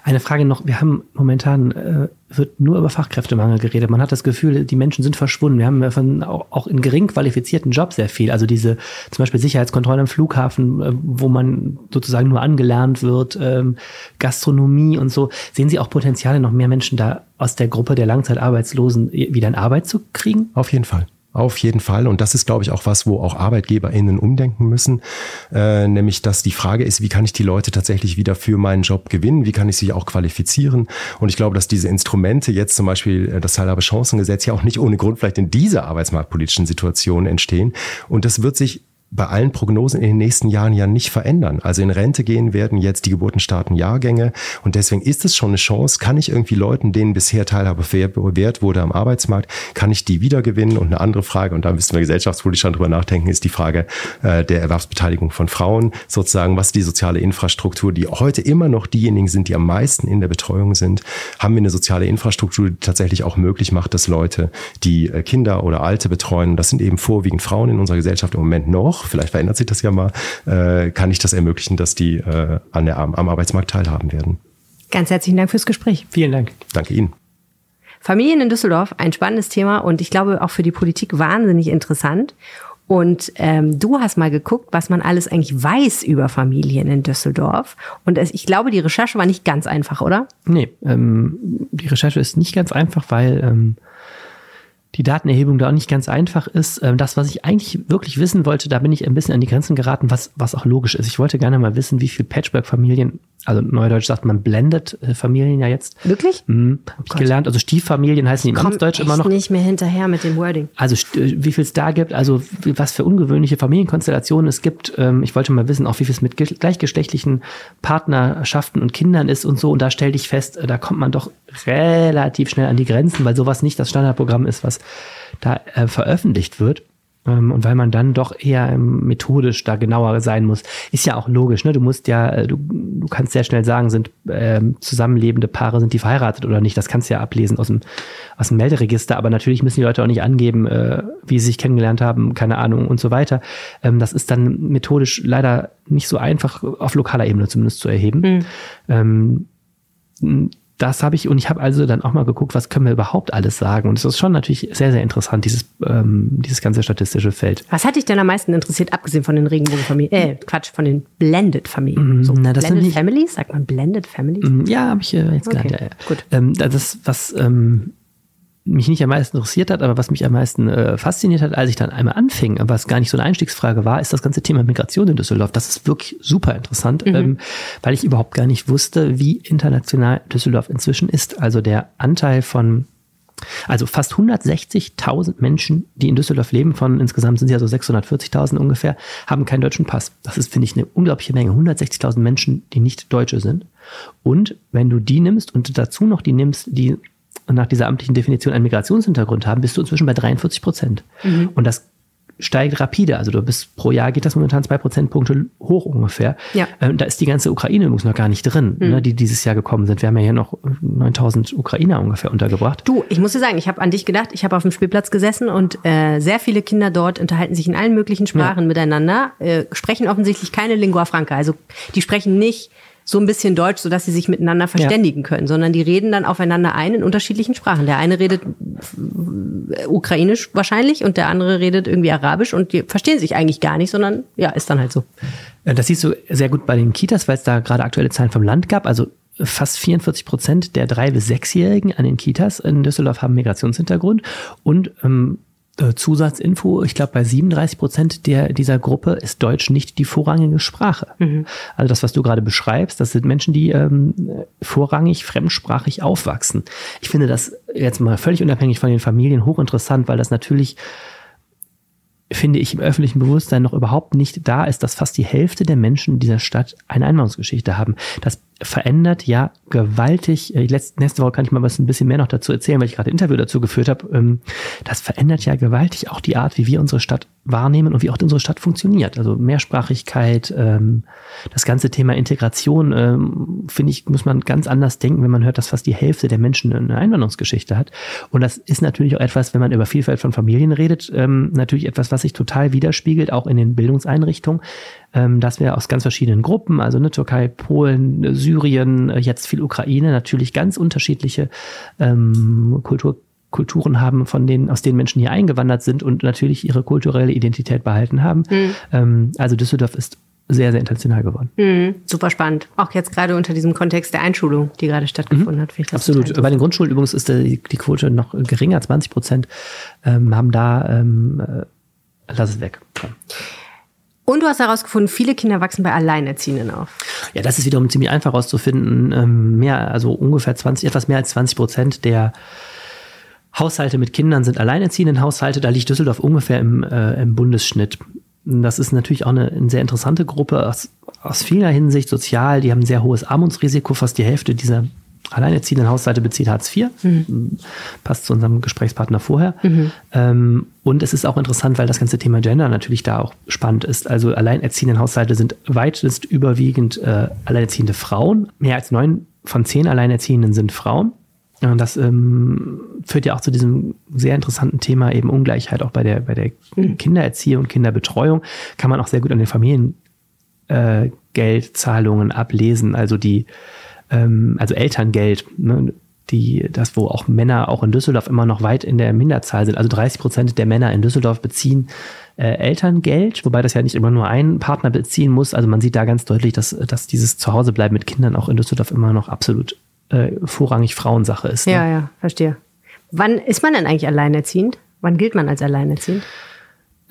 Eine Frage noch, wir haben momentan, äh, wird nur über Fachkräftemangel geredet. Man hat das Gefühl, die Menschen sind verschwunden. Wir haben von, auch, in gering qualifizierten Jobs sehr viel. Also diese zum Beispiel Sicherheitskontrolle am Flughafen, äh, wo man sozusagen nur angelernt wird, ähm, Gastronomie und so. Sehen Sie auch Potenziale, noch mehr Menschen da aus der Gruppe der Langzeitarbeitslosen wieder in Arbeit zu kriegen? Auf jeden Fall. Auf jeden Fall. Und das ist, glaube ich, auch was, wo auch ArbeitgeberInnen umdenken müssen. Äh, nämlich, dass die Frage ist, wie kann ich die Leute tatsächlich wieder für meinen Job gewinnen? Wie kann ich sie auch qualifizieren? Und ich glaube, dass diese Instrumente jetzt zum Beispiel äh, das Teilhabe-Chancengesetz ja auch nicht ohne Grund vielleicht in dieser arbeitsmarktpolitischen Situation entstehen. Und das wird sich bei allen Prognosen in den nächsten Jahren ja nicht verändern. Also in Rente gehen werden jetzt die geburtenstarken Jahrgänge und deswegen ist es schon eine Chance, kann ich irgendwie Leuten, denen bisher Teilhabe bewährt wurde am Arbeitsmarkt, kann ich die wiedergewinnen? Und eine andere Frage, und da müssen wir gesellschaftspolitisch drüber nachdenken, ist die Frage äh, der Erwerbsbeteiligung von Frauen, sozusagen, was die soziale Infrastruktur, die heute immer noch diejenigen sind, die am meisten in der Betreuung sind, haben wir eine soziale Infrastruktur, die tatsächlich auch möglich macht, dass Leute, die äh, Kinder oder Alte betreuen, und das sind eben vorwiegend Frauen in unserer Gesellschaft im Moment noch, vielleicht verändert sich das ja mal, äh, kann ich das ermöglichen, dass die äh, an der, am Arbeitsmarkt teilhaben werden. Ganz herzlichen Dank fürs Gespräch. Vielen Dank. Danke Ihnen. Familien in Düsseldorf, ein spannendes Thema und ich glaube auch für die Politik wahnsinnig interessant. Und ähm, du hast mal geguckt, was man alles eigentlich weiß über Familien in Düsseldorf. Und es, ich glaube, die Recherche war nicht ganz einfach, oder? Nee, ähm, die Recherche ist nicht ganz einfach, weil ähm, die Datenerhebung da auch nicht ganz einfach ist. Ähm, das, was ich eigentlich wirklich wissen wollte, da bin ich ein bisschen an die Grenzen geraten, was, was auch logisch ist. Ich wollte gerne mal wissen, wie viele Patchwork-Familien, also neudeutsch sagt man blended äh, Familien ja jetzt. Wirklich? Mhm, Habe ich gelernt. Also Stieffamilien heißen die im Amtsdeutsch immer noch. nicht mehr hinterher mit dem Wording. Also äh, wie viel es da gibt, also was für ungewöhnliche Familienkonstellationen es gibt. Ähm, ich wollte mal wissen, auch wie viel es mit ge- gleichgeschlechtlichen Partnerschaften und Kindern ist und so. Und da stellte ich fest, äh, da kommt man doch relativ schnell an die Grenzen, weil sowas nicht das Standardprogramm ist, was da äh, veröffentlicht wird. Ähm, und weil man dann doch eher ähm, methodisch da genauer sein muss. Ist ja auch logisch, ne? Du musst ja, äh, du, du kannst sehr schnell sagen, sind ähm, zusammenlebende Paare, sind die verheiratet oder nicht. Das kannst du ja ablesen aus dem, aus dem Melderegister. Aber natürlich müssen die Leute auch nicht angeben, äh, wie sie sich kennengelernt haben, keine Ahnung und so weiter. Ähm, das ist dann methodisch leider nicht so einfach auf lokaler Ebene zumindest zu erheben. Ähm, das habe ich und ich habe also dann auch mal geguckt, was können wir überhaupt alles sagen. Und es ist schon natürlich sehr, sehr interessant, dieses, ähm, dieses ganze statistische Feld. Was hat dich denn am meisten interessiert, abgesehen von den Regenbogenfamilien? Äh, Quatsch, von den Blended-Familien. So, Mhm. na, das Blended Families? Sagt man Blended Families? Mm, Ja, habe ich äh, jetzt Okay, gelernt. Ja, ja. gut. Ähm, das, was ähm, mich nicht am meisten interessiert hat, aber was mich am meisten äh, fasziniert hat, als ich dann einmal anfing, was gar nicht so eine Einstiegsfrage war, ist das ganze Thema Migration in Düsseldorf. Das ist wirklich super interessant, ähm, weil ich überhaupt gar nicht wusste, wie international Düsseldorf inzwischen ist. Also der Anteil von also fast 160.000 Menschen, die in Düsseldorf leben, von insgesamt sind es ja so 640.000 ungefähr, haben keinen deutschen Pass. Das ist, finde ich, eine unglaubliche Menge. 160.000 Menschen, die nicht Deutsche sind. Und wenn du die nimmst und dazu noch die nimmst, die nach dieser amtlichen Definition einen Migrationshintergrund haben, bist du inzwischen bei 43 Prozent. Und das steigt rapide. Also du bist pro Jahr geht das momentan zwei Prozentpunkte hoch ungefähr. Ja. Ähm, da ist die ganze Ukraine übrigens noch gar nicht drin, ne, die dieses Jahr gekommen sind. Wir haben ja hier noch 9000 Ukrainer ungefähr untergebracht. Du, ich muss dir sagen, ich habe an dich gedacht. Ich habe auf dem Spielplatz gesessen und äh, sehr viele Kinder dort unterhalten sich in allen möglichen Sprachen miteinander, äh, sprechen offensichtlich keine Lingua Franca. Also die sprechen nicht so ein bisschen Deutsch, sodass sie sich miteinander verständigen können, sondern die reden dann aufeinander ein in unterschiedlichen Sprachen. Der eine redet äh, ukrainisch wahrscheinlich und der andere redet irgendwie arabisch und die verstehen sich eigentlich gar nicht, sondern ja, ist dann halt so. Äh, Das siehst du sehr gut bei den Kitas, weil es da gerade aktuelle Zahlen vom Land gab. Also fast 44 Prozent der drei- bis sechsjährigen an den Kitas in Düsseldorf haben Migrationshintergrund und ähm, äh, Zusatzinfo, ich glaube bei 37 Prozent der dieser Gruppe ist Deutsch nicht die vorrangige Sprache. Also das, was du gerade beschreibst, das sind Menschen, die ähm, vorrangig fremdsprachig aufwachsen. Ich finde das jetzt mal völlig unabhängig von den Familien hochinteressant, weil das natürlich finde ich, im öffentlichen Bewusstsein noch überhaupt nicht da ist, dass fast die Hälfte der Menschen in dieser Stadt eine Einwanderungsgeschichte haben. Das verändert ja gewaltig, äh, letzte, nächste Woche kann ich mal was ein bisschen mehr noch dazu erzählen, weil ich gerade Interview dazu geführt habe. Ähm, Das verändert ja gewaltig auch die Art, wie wir unsere Stadt wahrnehmen und wie auch unsere Stadt funktioniert. Also Mehrsprachigkeit, ähm, das ganze Thema Integration, ähm, finde ich, muss man ganz anders denken, wenn man hört, dass fast die Hälfte der Menschen eine Einwanderungsgeschichte hat. Und das ist natürlich auch etwas, wenn man über Vielfalt von Familien redet, ähm, natürlich etwas, was sich total widerspiegelt, auch in den Bildungseinrichtungen, dass wir aus ganz verschiedenen Gruppen, also ne, Türkei, Polen, Syrien, äh, jetzt viel Ukraine, natürlich ganz unterschiedliche ähm, Kultur, Kulturen haben, von denen, aus denen Menschen hier eingewandert sind und natürlich ihre kulturelle Identität behalten haben. Ähm, also Düsseldorf ist sehr, sehr international geworden. Mhm, super spannend. Auch jetzt gerade unter diesem Kontext der Einschulung, die gerade stattgefunden hat. ich das Absolut. Bei den Grundschulen übrigens ist die, die Quote noch geringer, 20 Prozent ähm, haben da, ähm, äh, lass es weg. Und du hast herausgefunden, viele Kinder wachsen bei Alleinerziehenden auf. Ja, das ist wiederum ziemlich einfach rauszufinden. Ähm, mehr, also ungefähr 20, etwas mehr als 20 Prozent der Haushalte mit Kindern sind alleinerziehenden Haushalte. Da liegt Düsseldorf ungefähr im, äh, im Bundesschnitt. Das ist natürlich auch eine, eine sehr interessante Gruppe aus, aus vieler Hinsicht sozial. Die haben ein sehr hohes Armutsrisiko. Fast die Hälfte dieser alleinerziehenden Haushalte bezieht Hartz IV. Passt zu unserem Gesprächspartner vorher. Ähm, und es ist auch interessant, weil das ganze Thema Gender natürlich da auch spannend ist. Also alleinerziehenden Haushalte sind weitest überwiegend äh, alleinerziehende Frauen. Mehr als neun von zehn Alleinerziehenden sind Frauen. Und das ähm, führt ja auch zu diesem sehr interessanten Thema eben Ungleichheit auch bei der, bei der Kindererziehung, Kinderbetreuung. Kann man auch sehr gut an den Familiengeldzahlungen äh, ablesen. Also die, ähm, also Elterngeld, ne, die, das, wo auch Männer auch in Düsseldorf immer noch weit in der Minderzahl sind. Also 30 Prozent der Männer in Düsseldorf beziehen äh, Elterngeld, wobei das ja nicht immer nur ein Partner beziehen muss. Also man sieht da ganz deutlich, dass, dass dieses Zuhausebleiben mit Kindern auch in Düsseldorf immer noch absolut äh, vorrangig Frauensache ist. Ne? Ja, ja, verstehe. Wann ist man denn eigentlich alleinerziehend? Wann gilt man als alleinerziehend?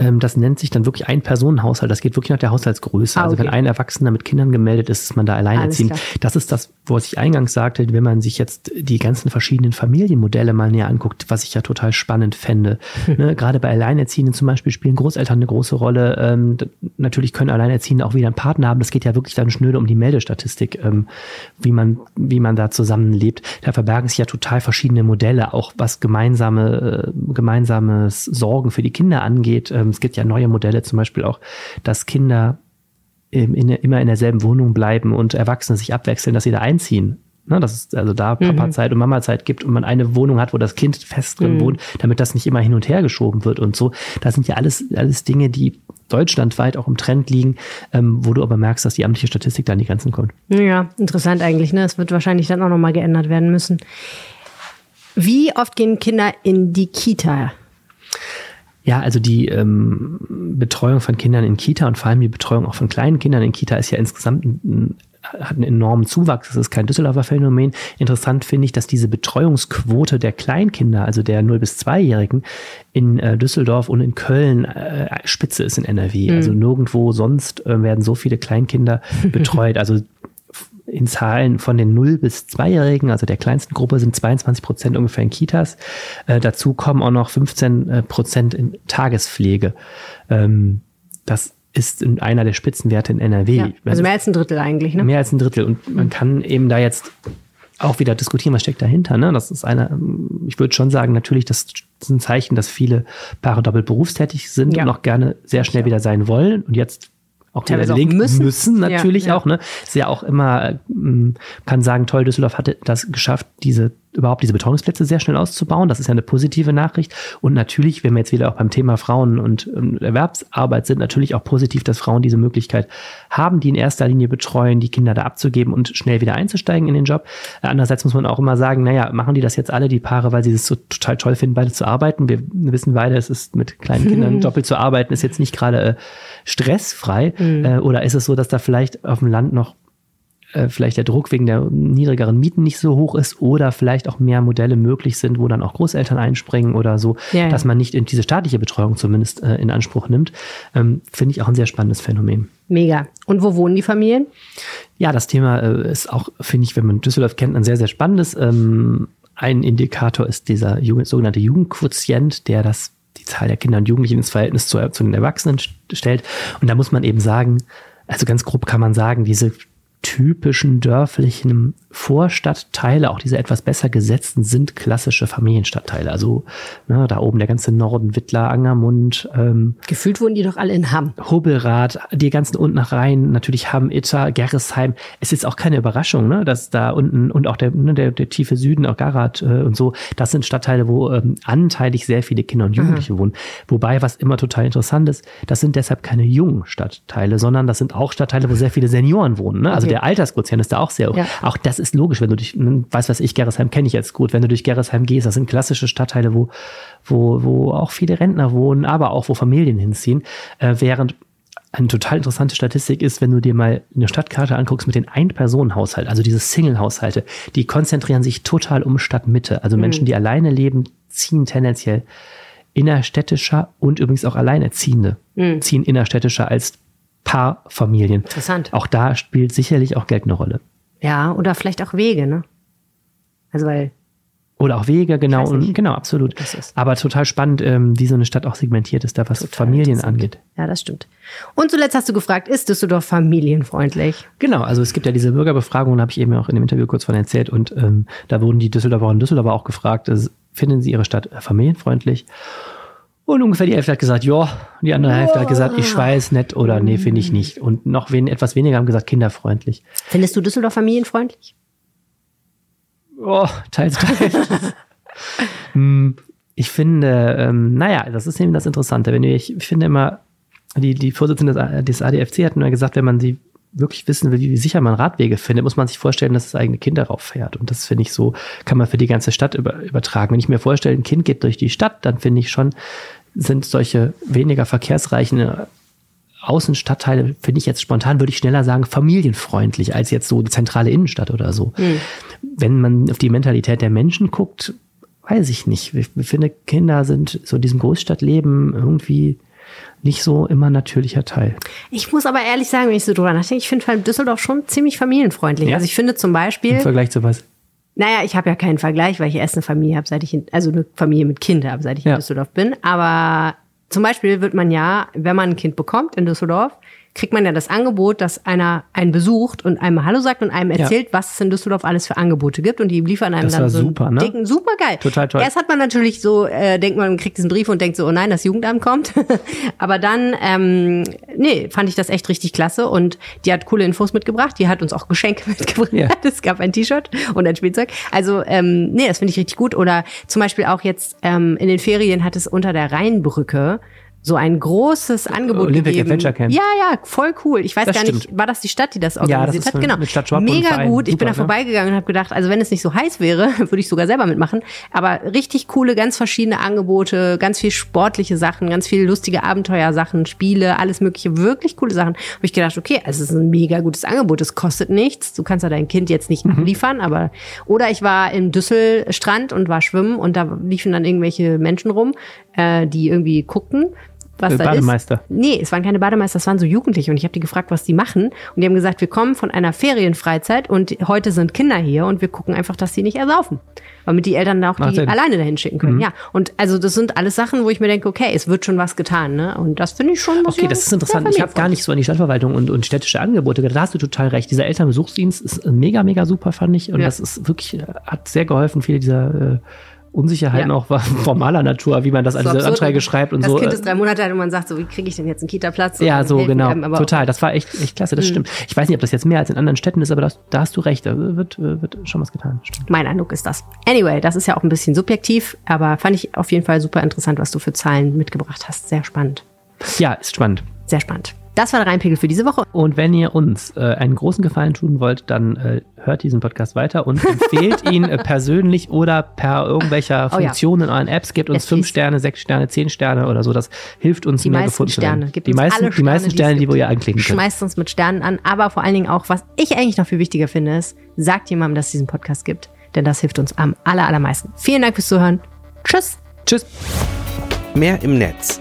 Ähm, das nennt sich dann wirklich ein Personenhaushalt. Das geht wirklich nach der Haushaltsgröße. Ah, okay. Also wenn ein Erwachsener mit Kindern gemeldet ist, ist man da alleinerziehend. Das ist das, was ich eingangs sagte, wenn man sich jetzt die ganzen verschiedenen Familienmodelle mal näher anguckt, was ich ja total spannend fände. ne, gerade bei Alleinerziehenden zum Beispiel spielen Großeltern eine große Rolle. Ähm, natürlich können Alleinerziehende auch wieder einen Partner haben. Das geht ja wirklich dann schnöde um die Meldestatistik, ähm, wie man, wie man da zusammenlebt. Da verbergen sich ja total verschiedene Modelle, auch was gemeinsame, äh, gemeinsames Sorgen für die Kinder angeht. Ähm, es gibt ja neue Modelle, zum Beispiel auch, dass Kinder in, in, immer in derselben Wohnung bleiben und Erwachsene sich abwechseln, dass sie da einziehen. Ne, dass es also da mhm. Papa-Zeit und Mama-Zeit gibt und man eine Wohnung hat, wo das Kind fest drin mhm. wohnt, damit das nicht immer hin und her geschoben wird und so. Das sind ja alles, alles Dinge, die deutschlandweit auch im Trend liegen, ähm, wo du aber merkst, dass die amtliche Statistik da an die Grenzen kommt. Ja, interessant eigentlich. Ne? Es wird wahrscheinlich dann auch nochmal geändert werden müssen. Wie oft gehen Kinder in die Kita? Ja, also die ähm, Betreuung von Kindern in Kita und vor allem die Betreuung auch von kleinen Kindern in Kita ist ja insgesamt ein, hat einen enormen Zuwachs. Das ist kein Düsseldorfer Phänomen. Interessant finde ich, dass diese Betreuungsquote der Kleinkinder, also der 0- bis 2-Jährigen, in äh, Düsseldorf und in Köln äh, Spitze ist in NRW. Mhm. Also nirgendwo sonst äh, werden so viele Kleinkinder betreut. Also in Zahlen von den 0- bis 2-Jährigen, also der kleinsten Gruppe, sind 22 Prozent ungefähr in Kitas. Äh, dazu kommen auch noch 15 äh, Prozent in Tagespflege. Ähm, das ist in einer der Spitzenwerte in NRW. Ja, also mehr als ein Drittel eigentlich, ne? Mehr als ein Drittel. Und man kann eben da jetzt auch wieder diskutieren, was steckt dahinter. Ne? Das ist eine, ich würde schon sagen, natürlich, das ist ein Zeichen, dass viele Paare doppelt berufstätig sind ja. und auch gerne sehr schnell ja. wieder sein wollen. Und jetzt auch Teilweise Link müssen. müssen natürlich ja, ja. auch, ne? Ist ja auch immer, mm, kann sagen, toll, Düsseldorf hatte das geschafft, diese überhaupt diese Betreuungsplätze sehr schnell auszubauen. Das ist ja eine positive Nachricht. Und natürlich, wenn wir jetzt wieder auch beim Thema Frauen und Erwerbsarbeit sind, natürlich auch positiv, dass Frauen diese Möglichkeit haben, die in erster Linie betreuen, die Kinder da abzugeben und schnell wieder einzusteigen in den Job. Andererseits muss man auch immer sagen, naja, machen die das jetzt alle, die Paare, weil sie es so total toll finden, beide zu arbeiten. Wir wissen beide, es ist mit kleinen Kindern doppelt zu arbeiten, ist jetzt nicht gerade äh, stressfrei. Mhm. Äh, oder ist es so, dass da vielleicht auf dem Land noch äh, vielleicht der Druck wegen der niedrigeren Mieten nicht so hoch ist oder vielleicht auch mehr Modelle möglich sind, wo dann auch Großeltern einspringen oder so, ja, ja. dass man nicht in diese staatliche Betreuung zumindest äh, in Anspruch nimmt, ähm, finde ich auch ein sehr spannendes Phänomen. Mega. Und wo wohnen die Familien? Ja, das Thema äh, ist auch, finde ich, wenn man Düsseldorf kennt, ein sehr, sehr spannendes. Ähm, ein Indikator ist dieser Jugend, sogenannte Jugendquotient, der das die Zahl der Kinder und Jugendlichen ins Verhältnis zu, zu den Erwachsenen stellt. Und da muss man eben sagen, also ganz grob kann man sagen, diese typischen dörflichen Vorstadtteile, auch diese etwas besser gesetzten, sind klassische Familienstadtteile. Also ne, da oben der ganze Norden, Wittler, Angermund. Ähm, Gefühlt wurden die doch alle in Hamm. Hubbelrad, die ganzen unten nach Rhein, natürlich Hamm, Itter, Gerresheim. Es ist auch keine Überraschung, ne, dass da unten und auch der, ne, der, der tiefe Süden, auch Garat äh, und so, das sind Stadtteile, wo ähm, anteilig sehr viele Kinder und Jugendliche Aha. wohnen. Wobei, was immer total interessant ist, das sind deshalb keine jungen Stadtteile, sondern das sind auch Stadtteile, wo sehr viele Senioren wohnen. Ne? Also okay. Der Altersquotient ist da auch sehr hoch. Ja. Auch das ist logisch, wenn du durch, weiß was ich, Gerresheim kenne ich jetzt gut, wenn du durch Gerresheim gehst, das sind klassische Stadtteile, wo, wo, wo auch viele Rentner wohnen, aber auch wo Familien hinziehen, äh, während eine total interessante Statistik ist, wenn du dir mal eine Stadtkarte anguckst mit den Ein-Personen-Haushalt, also diese Single-Haushalte, die konzentrieren sich total um Stadtmitte. Also mhm. Menschen, die alleine leben, ziehen tendenziell innerstädtischer und übrigens auch Alleinerziehende mhm. ziehen innerstädtischer als Paarfamilien. Interessant. Auch da spielt sicherlich auch Geld eine Rolle. Ja, oder vielleicht auch Wege, ne? Also weil. Oder auch Wege, genau, und, genau, absolut. Aber total spannend, ähm, wie so eine Stadt auch segmentiert ist, da was total Familien angeht. Ja, das stimmt. Und zuletzt hast du gefragt, ist Düsseldorf familienfreundlich? Genau, also es gibt ja diese Bürgerbefragung, da habe ich eben auch in dem Interview kurz von erzählt, und ähm, da wurden die Düsseldorfer und Düsseldorfer auch gefragt, also, finden sie ihre Stadt äh, familienfreundlich? Und ungefähr die Hälfte hat gesagt, ja. Die andere Hälfte hat gesagt, ich weiß nett oder nee, finde ich nicht. Und noch wen, etwas weniger haben gesagt, kinderfreundlich. Findest du Düsseldorf familienfreundlich? Oh, teils, teils. Hm, ich finde, ähm, naja, das ist eben das Interessante. Wenn ich, ich finde immer, die, die Vorsitzende des ADFC hat nur gesagt, wenn man sie wirklich wissen will, wie sicher man Radwege findet, muss man sich vorstellen, dass das eigene Kind darauf fährt. Und das finde ich so, kann man für die ganze Stadt über, übertragen. Wenn ich mir vorstelle, ein Kind geht durch die Stadt, dann finde ich schon, sind solche weniger verkehrsreichen Außenstadtteile, finde ich jetzt spontan, würde ich schneller sagen, familienfreundlich als jetzt so die zentrale Innenstadt oder so. Mhm. Wenn man auf die Mentalität der Menschen guckt, weiß ich nicht. Ich finde, Kinder sind so in diesem Großstadtleben irgendwie nicht so immer natürlicher Teil. Ich muss aber ehrlich sagen, wenn ich so drüber nachdenke, ich finde Düsseldorf schon ziemlich familienfreundlich. Ja? Also ich finde zum Beispiel. Im Vergleich zu was? Naja, ich habe ja keinen Vergleich, weil ich erst eine Familie habe, seit ich in, also eine Familie mit Kindern habe, seit ich ja. in Düsseldorf bin. Aber zum Beispiel wird man ja, wenn man ein Kind bekommt in Düsseldorf, kriegt man ja das Angebot, dass einer einen besucht und einem Hallo sagt und einem erzählt, ja. was es in Düsseldorf alles für Angebote gibt und die liefern einem das dann so super, ne? dicken, super geil. Total toll. Erst hat man natürlich so, äh, denkt man, man kriegt diesen Brief und denkt so, oh nein, das Jugendamt kommt. Aber dann, ähm, nee, fand ich das echt richtig klasse und die hat coole Infos mitgebracht, die hat uns auch Geschenke mitgebracht. Ja. Es gab ein T-Shirt und ein Spielzeug. Also, ähm, nee, das finde ich richtig gut. Oder zum Beispiel auch jetzt ähm, in den Ferien hat es unter der Rheinbrücke so ein großes Angebot Olympic gegeben. Adventure Camp. Ja, ja, voll cool. Ich weiß Das gar stimmt. nicht, war das die Stadt, die das organisiert das ist hat? Genau. Stadt Mega gut. Ich bin da ne? vorbeigegangen und habe gedacht, also wenn es nicht so heiß wäre, würde ich sogar selber mitmachen. Aber richtig coole, ganz verschiedene Angebote, ganz viel sportliche Sachen, ganz viele lustige Abenteuersachen, Spiele, alles mögliche, wirklich coole Sachen. Habe ich gedacht, okay, es ist ein mega gutes Angebot. Es kostet nichts. Du kannst ja dein Kind jetzt nicht Mhm. liefern, aber oder ich war im Düsselstrand und war schwimmen und da liefen dann irgendwelche Menschen rum, äh, die irgendwie guckten was da Bademeister. ist. Nee, es waren keine Bademeister, das waren so Jugendliche und ich habe die gefragt, was die machen und die haben gesagt, wir kommen von einer Ferienfreizeit und heute sind Kinder hier und wir gucken einfach, dass sie nicht ersaufen. Damit die Eltern da auch Macht die Sinn. Mhm. alleine dahin schicken können. Ja, und also das sind alles Sachen, wo ich mir denke, okay, es wird schon was getan, ne? Und das finde ich schon Okay, das ist interessant. Ich habe gar nicht so an die Stadtverwaltung und, und städtische Angebote gedacht. Da hast du total recht. Dieser Elternbesuchsdienst ist mega, mega super, fand ich. Und Ja. das ist wirklich, äh, hat sehr geholfen, viele dieser äh, Unsicherheiten Ja. auch formaler Natur, wie man das diese absurd. Anträge schreibt und das so. Kind äh, ist drei Monate alt und man sagt so, wie kriege ich denn jetzt einen Kita-Platz? Ja, so genau. Total. Das war echt, echt klasse. Das stimmt. Ich weiß nicht, ob das jetzt mehr als in anderen Städten ist, aber das, da hast du recht. Da wird, wird schon was getan. Stimmt. Mein Eindruck ist das. Anyway, das ist ja auch ein bisschen subjektiv, aber fand ich auf jeden Fall super interessant, was du für Zahlen mitgebracht hast. Sehr spannend. Ja, ist spannend. Sehr spannend. Das war der Reinpegel für diese Woche. Und wenn ihr uns äh, einen großen Gefallen tun wollt, dann äh, hört diesen Podcast weiter und empfehlt ihn äh, persönlich oder per irgendwelcher Oh ja. Funktion in euren Apps. Gebt uns Yes, fünf please. Sterne, sechs Sterne, zehn Sterne oder so. Das hilft uns, Die mehr meisten gefunden zu werden. Die uns meisten, alle die meisten Sterne, die gibt. wo ihr anklicken könnt. Schmeißt uns mit Sternen an, aber vor allen Dingen auch, was ich eigentlich noch viel wichtiger finde, ist, sagt jemandem, dass es diesen Podcast gibt. Denn das hilft uns am aller, allermeisten. Vielen Dank fürs Zuhören. Tschüss. Tschüss. Mehr im Netz.